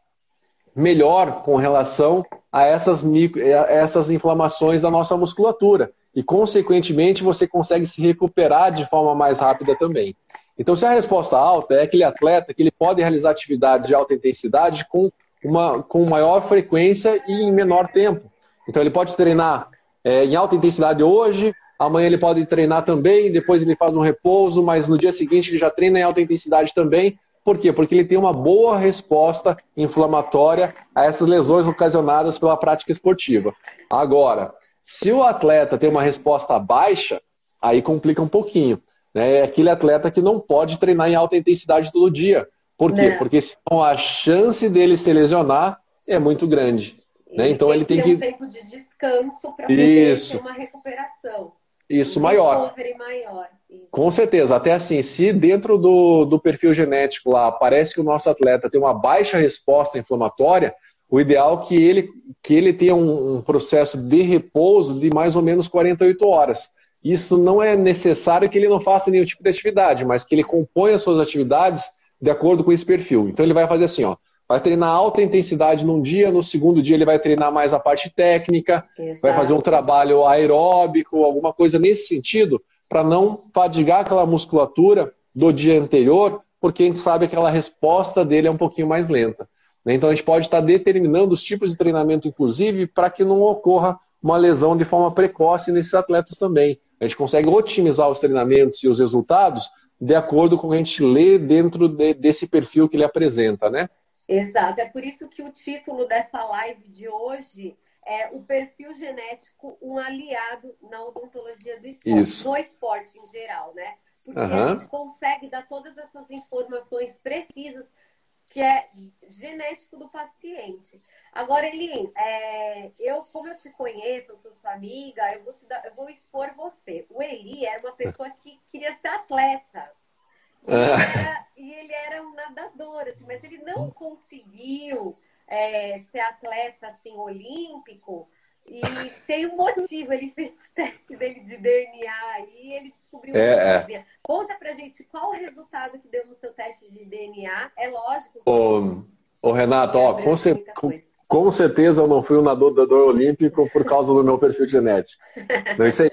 melhor com relação a essas, micro, a essas inflamações da nossa musculatura. E, consequentemente, você consegue se recuperar de forma mais rápida também. Então, se a resposta alta é aquele atleta que ele pode realizar atividades de alta intensidade com, uma, com maior frequência e em menor tempo. Então, ele pode treinar é, em alta intensidade hoje, amanhã ele pode treinar também, depois ele faz um repouso, mas no dia seguinte ele já treina em alta intensidade também. Por quê? Porque ele tem uma boa resposta inflamatória a essas lesões ocasionadas pela prática esportiva. Agora, se o atleta tem uma resposta baixa, aí complica um pouquinho. Né? É aquele atleta que não pode treinar em alta intensidade todo dia. Por quê? Não. Porque senão a chance dele se lesionar é muito grande. Né? Então ele tem que. um tempo de descanso para poder ter uma recuperação. Isso, um maior. maior. Isso. Com certeza. Até assim, se dentro do, do perfil genético lá parece que o nosso atleta tem uma baixa resposta inflamatória, o ideal é que ele, que ele tenha um, um processo de repouso de mais ou menos 48 horas. Isso não é necessário que ele não faça nenhum tipo de atividade, mas que ele componha as suas atividades de acordo com esse perfil. Então ele vai fazer assim, ó, vai treinar alta intensidade num dia, no segundo dia ele vai treinar mais a parte técnica, Exato. vai fazer um trabalho aeróbico, alguma coisa nesse sentido, para não fadigar aquela musculatura do dia anterior, porque a gente sabe que aquela resposta dele é um pouquinho mais lenta. Né? Então a gente pode estar determinando os tipos de treinamento, inclusive, para que não ocorra uma lesão de forma precoce nesses atletas também. A gente consegue otimizar os treinamentos e os resultados de acordo com o que a gente lê dentro de, desse perfil que ele apresenta, né? Exato. É por isso que o título dessa live de hoje é o perfil genético, um aliado na odontologia do esporte, isso. no esporte em geral, né? Porque uhum. a gente consegue dar todas essas informações precisas que é genético do paciente. Agora, Eli, é, eu, como eu te conheço, eu sou sua amiga, eu vou, te dar, eu vou expor você. O Eli era uma pessoa que queria ser atleta. E ele era, e ele era um nadador, assim, mas ele não conseguiu é, ser atleta assim, olímpico. E tem um motivo, ele fez o teste dele de DNA e ele descobriu é, uma é. Conta pra gente qual o resultado que deu no seu teste de DNA. É lógico. Que... Ô, ô Renato, ó, com, cer com, com, certeza eu não fui um nadador olímpico por causa do meu perfil genético. Não, isso, é,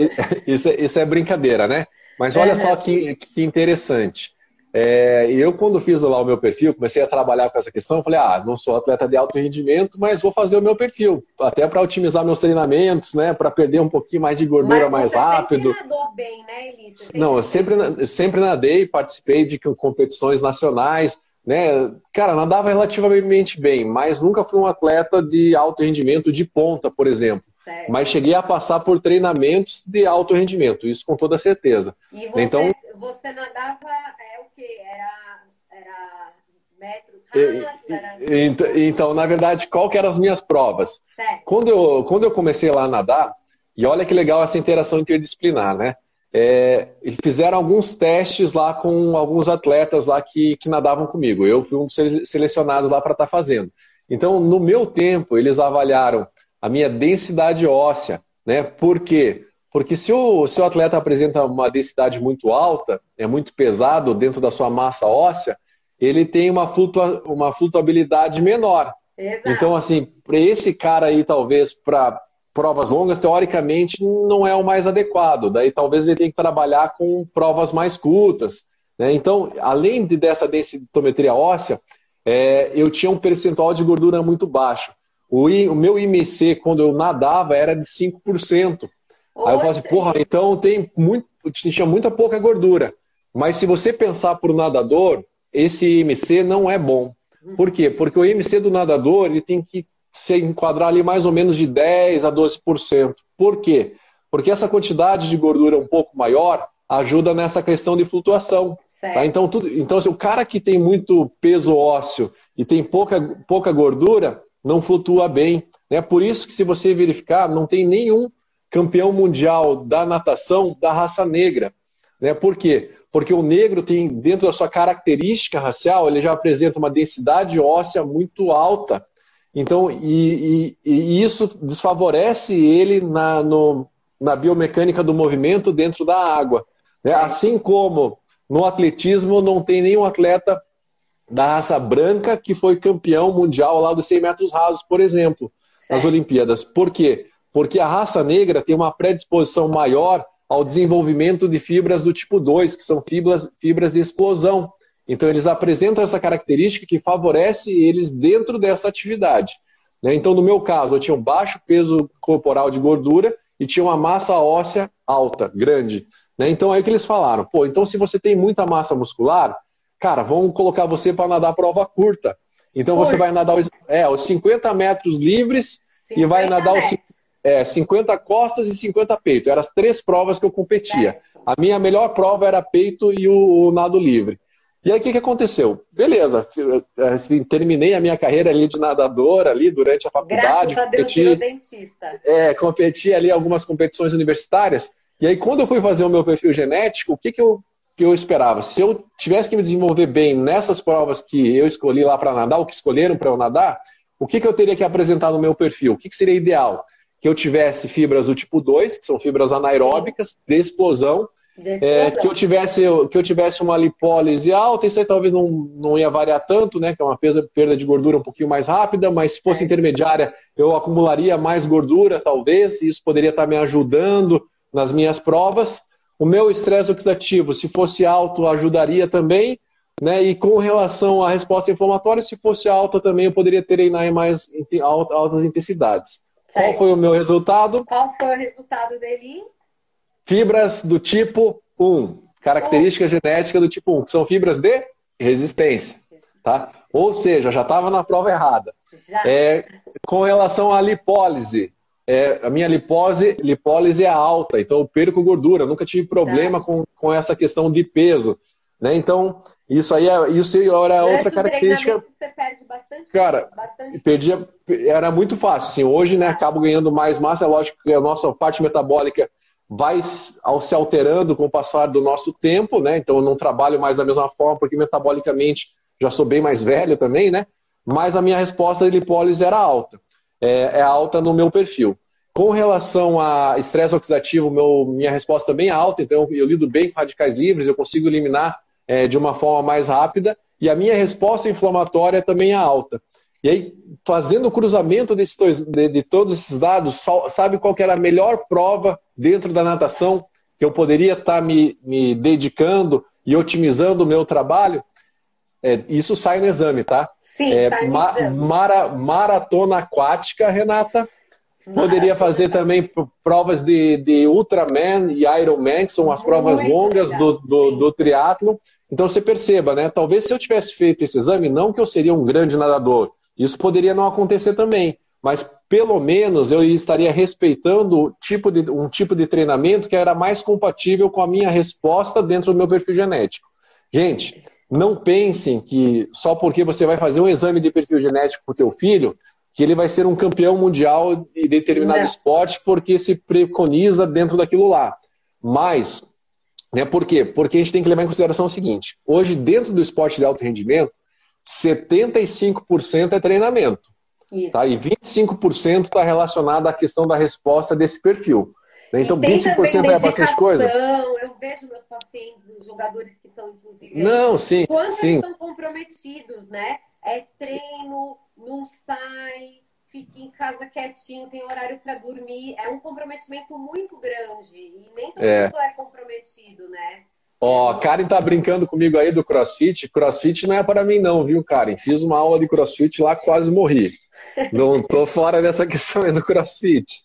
isso, é, isso é brincadeira, né? Mas olha só que, que interessante. É, eu, quando fiz lá o meu perfil, comecei a trabalhar com essa questão, falei, ah, não sou atleta de alto rendimento, mas vou fazer o meu perfil, até para otimizar meus treinamentos, né, para perder um pouquinho mais de gordura mais rápido. Você nadou bem, né, Elise? Não, eu sempre, sempre nadei, participei de competições nacionais, né, cara, nadava relativamente bem, mas nunca fui um atleta de alto rendimento de ponta, por exemplo. Certo. Mas cheguei a passar por treinamentos de alto rendimento, isso com toda certeza. E você, então, você nadava que era, era metros. Então, então, na verdade, qual que eram as minhas provas? Quando eu, quando eu comecei lá a nadar, e olha que legal essa interação interdisciplinar, né? É, fizeram alguns testes lá com alguns atletas lá que, que nadavam comigo. Eu fui um dos selecionados lá para estar tá fazendo. Então, no meu tempo, eles avaliaram a minha densidade óssea, né? Por quê? Porque se o, se o atleta apresenta uma densidade muito alta, é muito pesado dentro da sua massa óssea, ele tem uma, flutua, uma flutuabilidade menor. Exato. Então, assim, para esse cara aí, talvez, para provas longas, teoricamente, não é o mais adequado. Daí talvez ele tenha que trabalhar com provas mais curtas. Né? Então, além de, dessa densitometria óssea, é, eu tinha um percentual de gordura muito baixo. O, o meu IMC, quando eu nadava, era de 5%. Aí eu falo assim, porra, então tem muito, tinha muita pouca gordura. Mas se você pensar para o nadador, esse IMC não é bom. Por quê? Porque o IMC do nadador ele tem que se enquadrar ali mais ou menos de 10 a 12%. Por quê? Porque essa quantidade de gordura um pouco maior ajuda nessa questão de flutuação. Tá? Então, tudo, então se o cara que tem muito peso ósseo e tem pouca, pouca gordura, não flutua bem. Né? Por isso que se você verificar, não tem nenhum campeão mundial da natação da raça negra. Né? Por quê? Porque o negro tem, dentro da sua característica racial, ele já apresenta uma densidade óssea muito alta. Então, e, e, e isso desfavorece ele na, no, na biomecânica do movimento dentro da água. Né? Assim como no atletismo não tem nenhum atleta da raça branca que foi campeão mundial lá dos 100 metros rasos, por exemplo, nas Olimpíadas. Por quê? porque a raça negra tem uma predisposição maior ao desenvolvimento de fibras do tipo 2, que são fibras, fibras de explosão. Então, eles apresentam essa característica que favorece eles dentro dessa atividade. Né? Então, no meu caso, eu tinha um baixo peso corporal de gordura e tinha uma massa óssea alta, grande. Né? Então, aí que eles falaram: pô, então se você tem muita massa muscular, cara, vamos colocar você para nadar prova curta. Então, você vai nadar os, é, os 50 metros livres e vai nadar os é, 50 costas e 50 peito. Eram as três provas que eu competia. A minha melhor prova era peito e o, o nado livre. E aí o que, que aconteceu? Beleza, assim, terminei a minha carreira ali de nadador ali durante a faculdade. Graças a Deus competi, dentista. É, competi ali algumas competições universitárias. E aí quando eu fui fazer o meu perfil genético, o que, que, eu, que eu esperava? Se eu tivesse que me desenvolver bem nessas provas que eu escolhi lá para nadar, ou que escolheram para eu nadar, o que, que eu teria que apresentar no meu perfil? O que, que seria ideal? que eu tivesse fibras do tipo 2, que são fibras anaeróbicas, de explosão, é, que, eu tivesse, que eu tivesse uma lipólise alta, isso aí talvez não, não ia variar tanto, né? Que é uma perda de gordura um pouquinho mais rápida, mas se fosse é. intermediária, eu acumularia mais gordura, talvez, e isso poderia estar me ajudando nas minhas provas. O meu estresse oxidativo, se fosse alto, ajudaria também. Né? E com relação à resposta inflamatória, se fosse alta também, eu poderia treinar em mais altas intensidades. Certo. Qual foi o meu resultado? Qual foi o resultado dele? Fibras do tipo 1. Característica genética do tipo 1, que são fibras de resistência. Tá? Ou seja, já estava na prova errada. É, com relação à lipólise, é, a minha lipose, lipólise é alta, então eu perco gordura. nunca tive problema tá. com, com essa questão de peso. Né? Então, isso aí é, isso era outra característica. Você perde bastante. Cara, bastante perdia, era muito fácil. Assim, hoje, né, acabo ganhando mais massa. É lógico que a nossa parte metabólica vai se alterando com o passar do nosso tempo, né? Então eu não trabalho mais da mesma forma, porque metabolicamente já sou bem mais velho também, né? Mas a minha resposta de lipólise era alta. É, é alta no meu perfil. Com relação a estresse oxidativo, meu, minha resposta também é alta, então eu lido bem com radicais livres, eu consigo eliminar é, de uma forma mais rápida, e a minha resposta inflamatória também é alta. E aí, fazendo o cruzamento desses dois, de, de, todos esses dados, sabe qual era a melhor prova dentro da natação que eu poderia estar tá me, me dedicando e otimizando o meu trabalho? É, isso sai no exame, tá? Sim, é, sai no ma exame. Mara, maratona aquática, Renata. Poderia fazer também provas de, de Ultraman e Ironman, que são as provas Muito longas legal, do, do, do triatlo. Então você perceba, né? Talvez se eu tivesse feito esse exame, não que eu seria um grande nadador, isso poderia não acontecer também, mas pelo menos eu estaria respeitando tipo de, um tipo de treinamento que era mais compatível com a minha resposta dentro do meu perfil genético. Gente, não pensem que só porque você vai fazer um exame de perfil genético para o teu filho, que ele vai ser um campeão mundial de determinado não. esporte porque se preconiza dentro daquilo lá. Mas, né, por quê? Porque a gente tem que levar em consideração o seguinte: hoje, dentro do esporte de alto rendimento, 75% é treinamento. Isso. Tá? E 25% está relacionado à questão da resposta desse perfil. Né? Então, 25% é bastante coisa. Eu vejo meus pacientes, os jogadores que estão, inclusive, não, sim, quando sim. eles estão comprometidos, né? É treino, não sai, fica em casa quietinho, tem horário para dormir. É um comprometimento muito grande. E nem todo é. mundo é comprometido, né? Ó, oh, Karen tá brincando comigo aí do CrossFit. CrossFit não é para mim não, viu, Karen? Fiz uma aula de CrossFit lá, quase morri. Não tô fora dessa questão aí do CrossFit.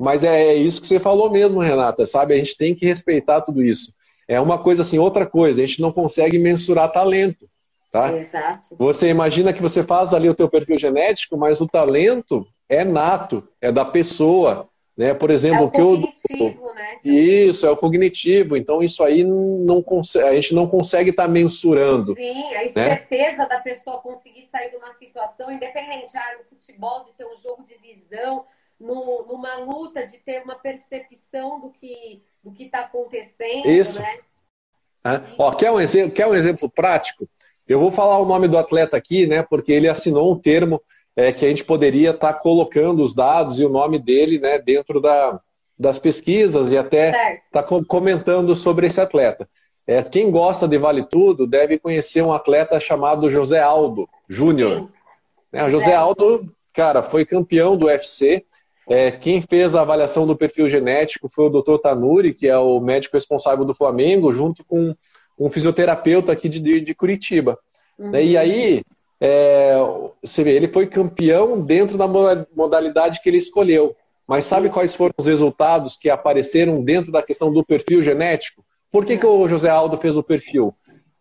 Mas é, é isso que você falou mesmo, Renata, sabe? A gente tem que respeitar tudo isso. É uma coisa assim, outra coisa, a gente não consegue mensurar talento, tá? Exato. Você imagina que você faz ali o teu perfil genético, mas o talento é nato, é da pessoa. Né? Por exemplo, é o que eu né? Isso, é o cognitivo. Então, isso aí não a gente não consegue estar tá mensurando. Sim, a certeza né? da pessoa conseguir sair de uma situação, independente, ah, no futebol, de ter um jogo de visão, no, numa luta, de ter uma percepção do que do que está acontecendo. Isso. Né? É. Ó, quer, um exemplo, quer um exemplo prático? Eu vou falar o nome do atleta aqui, né? Porque ele assinou um termo é, que a gente poderia estar tá colocando os dados e o nome dele né, dentro da, das pesquisas e até estar tá comentando sobre esse atleta. É, quem gosta de Vale Tudo deve conhecer um atleta chamado José Aldo Júnior. É, José Aldo, cara, foi campeão do UFC. É, quem fez a avaliação do perfil genético foi o Dr. Tanuri, que é o médico responsável do Flamengo, junto com um fisioterapeuta aqui de, de Curitiba. Uhum. E aí, é, você vê, ele foi campeão dentro da modalidade que ele escolheu. Mas sabe quais foram os resultados que apareceram dentro da questão do perfil genético? Por que, que o José Aldo fez o perfil?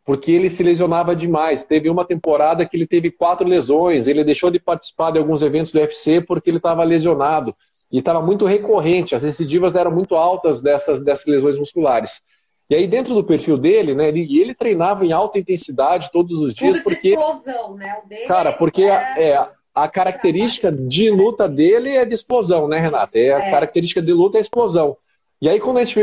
Porque ele se lesionava demais. Teve uma temporada que ele teve quatro lesões, ele deixou de participar de alguns eventos do UFC porque ele estava lesionado. E estava muito recorrente, as recidivas eram muito altas dessas, dessas lesões musculares. E aí, dentro do perfil dele, né, ele, ele treinava em alta intensidade todos os dias. Tudo porque, explosão, né? O dele cara, porque é... é... a característica de luta dele é de explosão, né, Renata? É, a é. característica de luta é explosão. E aí, quando, a gente,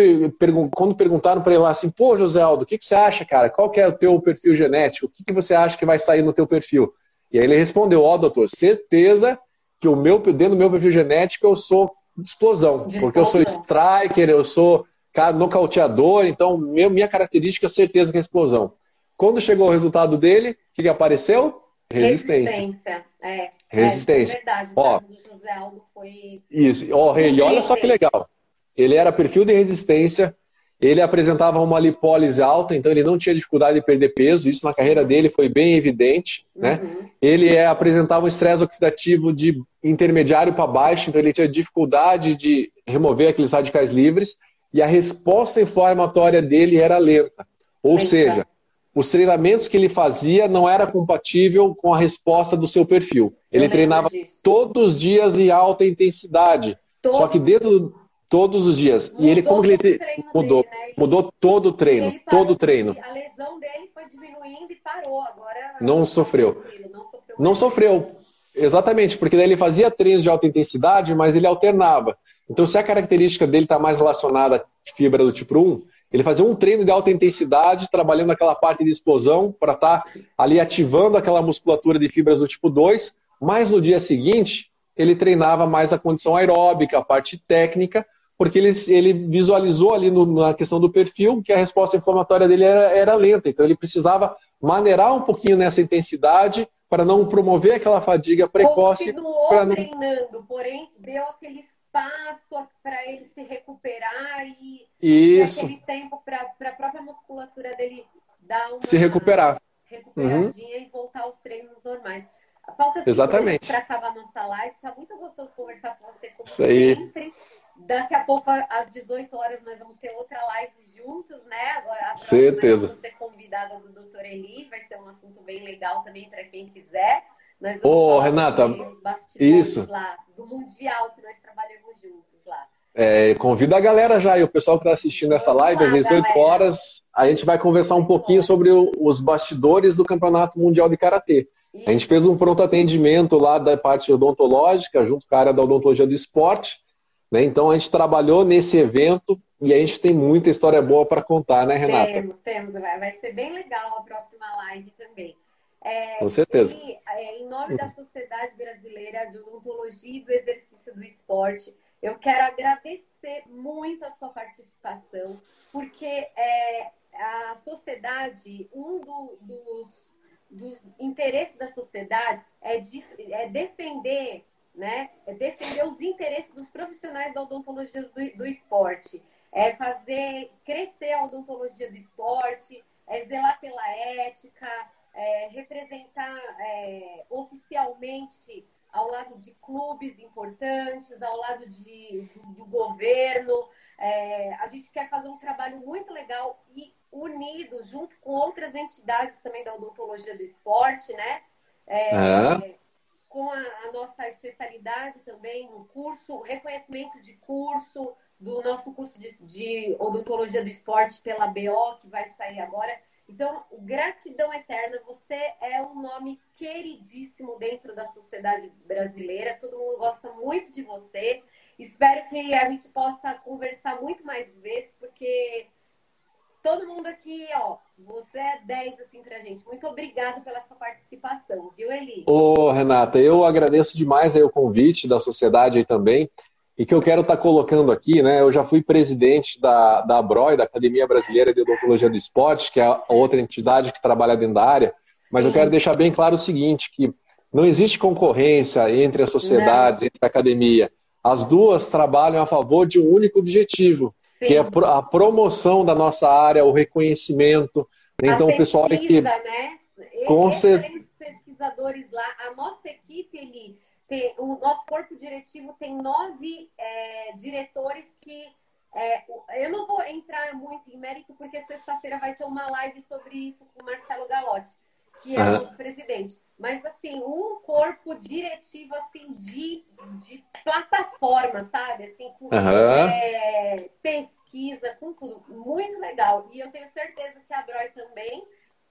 quando perguntaram para ele lá assim, pô, José Aldo, o que, que você acha, cara? Qual que é o teu perfil genético? O que, que você acha que vai sair no teu perfil? E aí ele respondeu, ó, oh, doutor, certeza que o meu, dentro do meu perfil genético eu sou de explosão, de porque explosão. eu sou striker, eu sou cara nocauteador, então meu, minha característica é certeza que é explosão. Quando chegou o resultado dele, o que, que apareceu? Resistência. Resistência, é. Resistência. É, é verdade, o Ó, do José Aldo foi... Isso, ó, ele, olha só que legal. Ele era perfil de resistência, ele apresentava uma lipólise alta, então ele não tinha dificuldade de perder peso, isso na carreira dele foi bem evidente. Né? Uhum. Ele é, apresentava um estresse oxidativo de intermediário para baixo, então ele tinha dificuldade de remover aqueles radicais livres, e a resposta inflamatória dele era lenta. Ou seja, os treinamentos que ele fazia não era compatível com a resposta do seu perfil. Ele treinava todos os dias em alta intensidade. Todo... Só que dentro Todos os dias. Mudou e ele, como ele te... mudou, dele, né? mudou todo o treino, todo o treino. A lesão dele foi diminuindo e parou. Agora não sofreu. Não sofreu. Não sofreu. Exatamente, porque daí ele fazia treinos de alta intensidade, mas ele alternava. Então, se a característica dele está mais relacionada à fibra do tipo 1, ele fazia um treino de alta intensidade, trabalhando aquela parte de explosão, para estar tá ali ativando aquela musculatura de fibras do tipo 2, mas no dia seguinte, ele treinava mais a condição aeróbica, a parte técnica, porque ele, ele visualizou ali no, na questão do perfil que a resposta inflamatória dele era, era lenta. Então ele precisava maneirar um pouquinho nessa intensidade para não promover aquela fadiga precoce. Continuou não... treinando, porém deu aquele espaço para ele se recuperar e, Isso. e aquele tempo para a própria musculatura dele dar uma se recuperar. Recuperadinha uhum. e voltar aos treinos normais. Falta Exatamente. para acabar nossa live. Tá muito gostoso conversar com você, como Isso aí. sempre. Daqui a pouco, às 18 horas, nós vamos ter outra live juntos, né? Agora, a Certeza. Vamos ser convidada do Dr. Eli, vai ser um assunto bem legal também para quem quiser. Nós Ô, Renata, isso. lá, do Mundial que nós trabalhamos juntos lá. É, convido a galera já, e o pessoal que está assistindo essa vamos live, lá, às 18 galera. horas, a gente vai conversar um pouquinho sobre o, os bastidores do Campeonato Mundial de Karatê. A gente fez um pronto atendimento lá da parte odontológica, junto com a área da odontologia do esporte. Né? Então a gente trabalhou nesse evento e a gente tem muita história boa para contar, né, Renata? Temos, temos. Vai ser bem legal a próxima live também. É, Com certeza. E, é, em nome da Sociedade Brasileira de Odontologia e do Exercício do Esporte, eu quero agradecer muito a sua participação, porque é, a sociedade, um do, dos, dos interesses da sociedade é, de, é defender né? É defender os interesses dos profissionais da odontologia do, do esporte, é fazer crescer a odontologia do esporte, é zelar pela ética, é representar é, oficialmente ao lado de clubes importantes, ao lado de, do, do governo. É, a gente quer fazer um trabalho muito legal e unido, junto com outras entidades também da odontologia do esporte, né? É, é com a, a, nossa especialidade também no curso, reconhecimento de curso, do nosso curso de, de, odontologia do esporte pela BO, que vai sair agora. Então, gratidão eterna, você é um nome queridíssimo dentro da sociedade brasileira, todo mundo gosta muito de você. Espero que a gente possa conversar muito mais vezes, porque todo mundo aqui, ó, você é 10 assim pra gente. Muito obrigada pela sua participação, viu, Eli? Ô, Renata, eu agradeço demais aí o convite da sociedade aí também. E que eu quero estar tá colocando aqui, né? Eu já fui presidente da, da ABROI, da Academia Brasileira de Odontologia do Esporte, que é a outra entidade que trabalha dentro da área. Mas Sim. eu quero deixar bem claro o seguinte, que não existe concorrência entre as sociedades, não. entre a academia. As duas trabalham a favor de um único objetivo, Sim. que é a promoção da nossa área, o reconhecimento. Então, o pessoal que. Né? Com certeza. pesquisadores lá, a nossa equipe, ele tem, o nosso corpo diretivo tem nove é, diretores que. É, eu não vou entrar muito em mérito, porque sexta-feira vai ter uma live sobre isso com o Marcelo Galotti, que é uhum. o nosso presidente. Mas, assim, um corpo diretivo, assim, de, de plataforma, sabe? Assim, com uhum. é, pesquisa, com tudo. Muito legal. E eu tenho certeza que a Broi também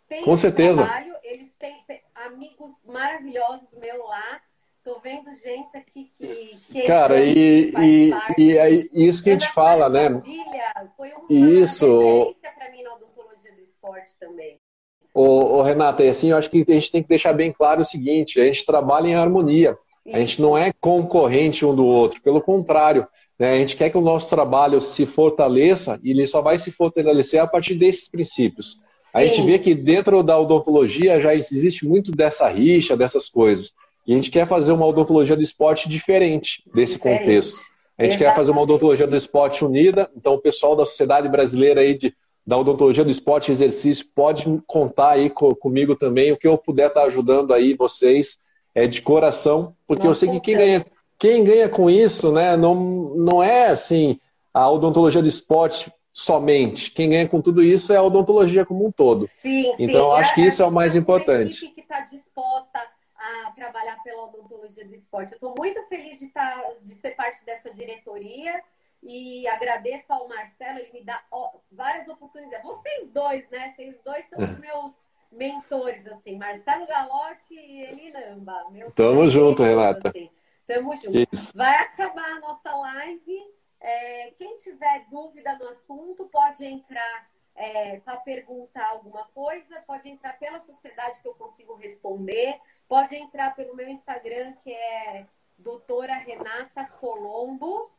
tem com certeza. trabalho. Eles têm amigos maravilhosos meu lá. Tô vendo gente aqui que. que Cara, e, e, e é isso que a gente fala, né? Foi uma isso. para mim na odontologia do esporte também. Ô, ô, Renata, e assim, eu acho que a gente tem que deixar bem claro o seguinte: a gente trabalha em harmonia. A gente não é concorrente um do outro, pelo contrário, Né? A gente quer que o nosso trabalho se fortaleça e ele só vai se fortalecer a partir desses princípios. Sim. A gente vê que dentro da odontologia já existe muito dessa rixa, dessas coisas. E a gente quer fazer uma odontologia do esporte diferente desse diferente. contexto. A gente Exatamente. quer fazer uma odontologia do esporte unida, então o pessoal da Sociedade Brasileira aí de, da Odontologia do Esporte e Exercício pode contar aí co, comigo também, o que eu puder estar ajudando aí vocês é de coração, porque eu sei que quem ganha, quem ganha com isso, né, não, não é assim a odontologia do esporte somente. Quem ganha com tudo isso é a odontologia como um todo. Sim, então, sim. acho que isso é o mais importante. que está disposta a trabalhar pela odontologia do esporte. Eu estou muito feliz de, tá, de ser parte dessa diretoria e agradeço ao Marcelo, ele me dá várias oportunidades. Vocês dois, né? Vocês dois são os meus mentores, assim, Marcelo Galotti e Elinamba. Tamo junto, Renata. Assim. Tamo junto. Isso. Vai acabar a nossa live. É, quem tiver dúvida do assunto, pode entrar é, para perguntar alguma coisa, pode entrar pela sociedade que eu consigo responder, pode entrar pelo meu Instagram, que é doutora Renata Colombo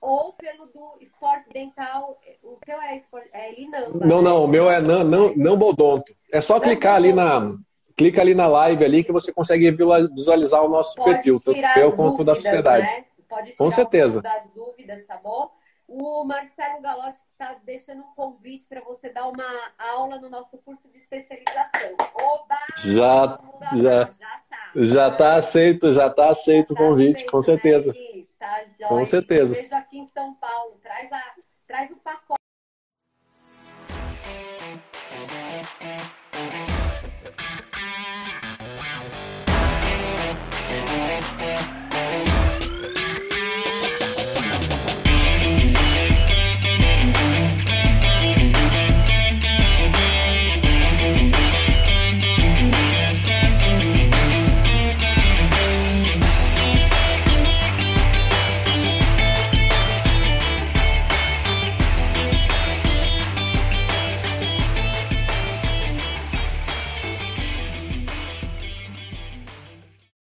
ou pelo do esporte dental. O teu é, esporte, é. Não, não, o meu é não, não, não Bodonto. É só clicar ali na. Clica ali na live ali que você consegue visualizar o nosso Pode perfil, tanto eu quanto da sociedade. Né? Pode tirar Com certeza. das dúvidas, tá bom? O Marcelo Galotti está deixando um convite para você dar uma aula no nosso curso de especialização. Oba! Já, já, já tá. Já tá aceito, já tá aceito já o convite, aceito, com certeza. Né, tá joia. Com certeza. Te vejo aqui em São Paulo. Traz, a, traz o pacote.